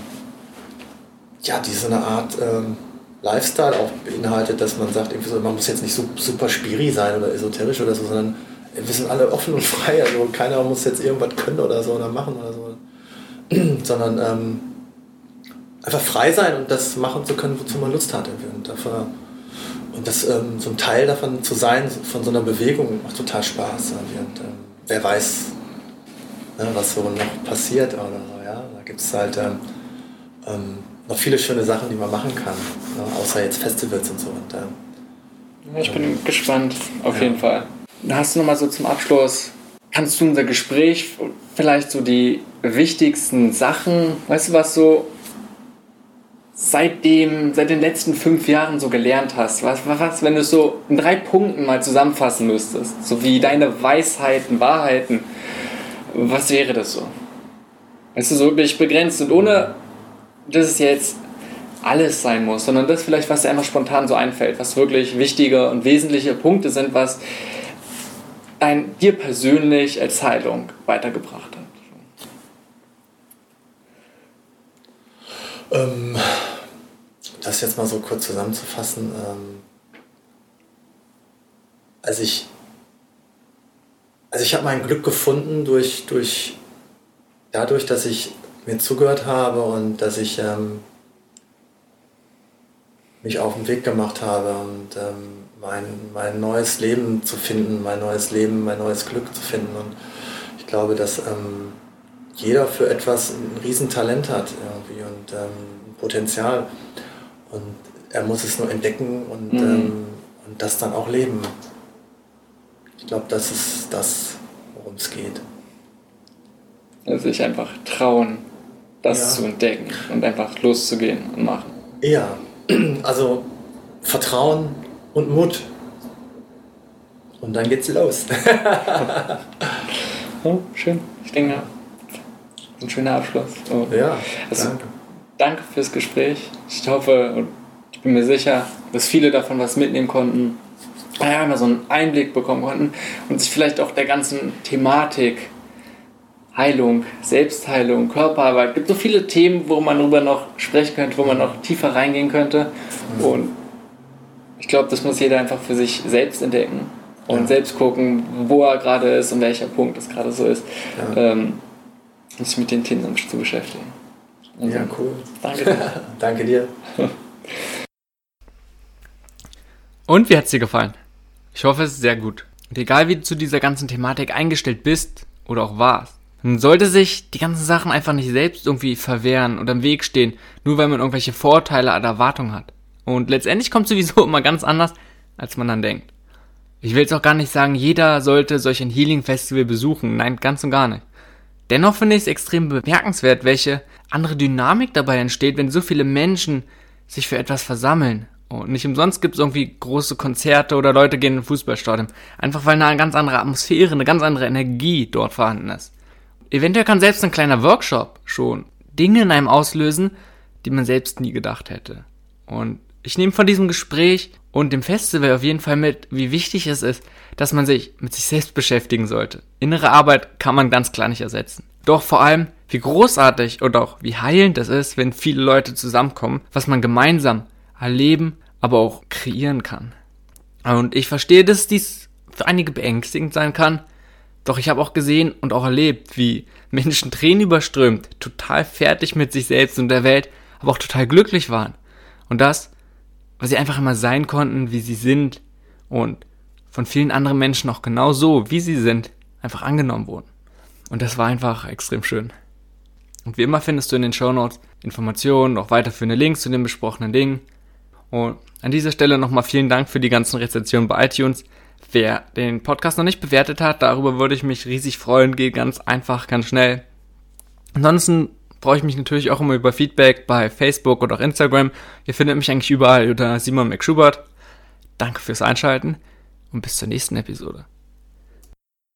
ja, die so eine Art ähm, Lifestyle auch beinhaltet, dass man sagt, so, man muss jetzt nicht so super spiri sein oder esoterisch oder so, sondern wir sind alle offen und (laughs) frei. Also keiner muss jetzt irgendwas können oder so oder machen oder so. (clears throat) sondern ähm, einfach frei sein und das machen zu können, wozu man Lust hat. Und, dafür, und das, ähm, so ein Teil davon zu sein, von so einer Bewegung, macht total Spaß. Und, ähm, wer weiß, ne, was so noch passiert oder so. Ja? Da gibt es halt ähm, ähm, noch viele schöne Sachen, die man machen kann, ne? außer jetzt Festivals und so. Und, ähm, ich bin gespannt, auf ja. jeden Fall. Hast du nochmal so zum Abschluss, kannst du unser Gespräch vielleicht so die wichtigsten Sachen, weißt du, was so seitdem, seit den letzten fünf Jahren so gelernt hast? Was, was, wenn du es so in drei Punkten mal zusammenfassen müsstest, so wie deine Weisheiten, Wahrheiten, was wäre das so? Weißt du, so wirklich begrenzt und ohne, dass es jetzt alles sein muss, sondern das vielleicht, was dir einfach spontan so einfällt, was wirklich wichtige und wesentliche Punkte sind, was ein, dir persönlich als Heilung weitergebracht hat. Ähm, das jetzt mal so kurz zusammenzufassen. Ähm, also ich, also ich habe mein Glück gefunden durch, durch, dadurch, dass ich mir zugehört habe und dass ich ähm, mich auf den Weg gemacht habe und ähm, mein, mein neues Leben zu finden, mein neues Leben, mein neues Glück zu finden. Und ich glaube, dass ähm, jeder für etwas ein Riesentalent hat irgendwie und ähm, ein Potenzial. Und er muss es nur entdecken und, mhm. ähm, und das dann auch leben. Ich glaube, das ist das, worum es geht. Also sich einfach trauen, das ja. zu entdecken und einfach loszugehen und machen. Ja, also Vertrauen und Mut. Und dann geht's los. (laughs) oh, schön. Ich denke, ein schöner Abschluss. Oh. Ja, also, danke. danke fürs Gespräch. Ich hoffe und ich bin mir sicher, dass viele davon was mitnehmen konnten, ja, mal so einen Einblick bekommen konnten und sich vielleicht auch der ganzen Thematik Heilung, Selbstheilung, Körperarbeit. Es gibt so viele Themen, wo man darüber noch sprechen könnte, wo man noch tiefer reingehen könnte. Und ich glaube, das muss jeder einfach für sich selbst entdecken und ja. selbst gucken, wo er gerade ist und welcher Punkt es gerade so ist. Ja. Ähm, sich mit den Themen zu beschäftigen. Also, ja, cool. Danke (laughs) dir. danke dir. Und wie hat es dir gefallen? Ich hoffe, es ist sehr gut. Und egal wie du zu dieser ganzen Thematik eingestellt bist oder auch warst, dann sollte sich die ganzen Sachen einfach nicht selbst irgendwie verwehren oder im Weg stehen, nur weil man irgendwelche Vorteile oder Erwartungen hat. Und letztendlich kommt sowieso (laughs) immer ganz anders, als man dann denkt. Ich will jetzt auch gar nicht sagen, jeder sollte solch ein Healing Festival besuchen. Nein, ganz und gar nicht. Dennoch finde ich es extrem bemerkenswert, welche andere Dynamik dabei entsteht, wenn so viele Menschen sich für etwas versammeln. Und nicht umsonst gibt es irgendwie große Konzerte oder Leute gehen in ein Fußballstadion. Einfach weil eine ganz andere Atmosphäre, eine ganz andere Energie dort vorhanden ist. Eventuell kann selbst ein kleiner Workshop schon Dinge in einem auslösen, die man selbst nie gedacht hätte. Und ich nehme von diesem Gespräch und dem Festival auf jeden Fall mit, wie wichtig es ist, dass man sich mit sich selbst beschäftigen sollte. Innere Arbeit kann man ganz klar nicht ersetzen. Doch vor allem, wie großartig und auch wie heilend es ist, wenn viele Leute zusammenkommen, was man gemeinsam erleben, aber auch kreieren kann. Und ich verstehe, dass dies für einige beängstigend sein kann, doch ich habe auch gesehen und auch erlebt, wie Menschen Tränen überströmt, total fertig mit sich selbst und der Welt, aber auch total glücklich waren. Und das, weil sie einfach immer sein konnten, wie sie sind und von vielen anderen Menschen auch genau so, wie sie sind, einfach angenommen wurden. Und das war einfach extrem schön. Und wie immer findest du in den Show Notes Informationen, auch weiterführende Links zu den besprochenen Dingen. Und an dieser Stelle nochmal vielen Dank für die ganzen Rezensionen bei iTunes. Wer den Podcast noch nicht bewertet hat, darüber würde ich mich riesig freuen. Geht ganz einfach, ganz schnell. Ansonsten freue ich mich natürlich auch immer über Feedback bei Facebook oder auch Instagram. Ihr findet mich eigentlich überall unter Simon McSchubert. Danke fürs Einschalten und bis zur nächsten Episode.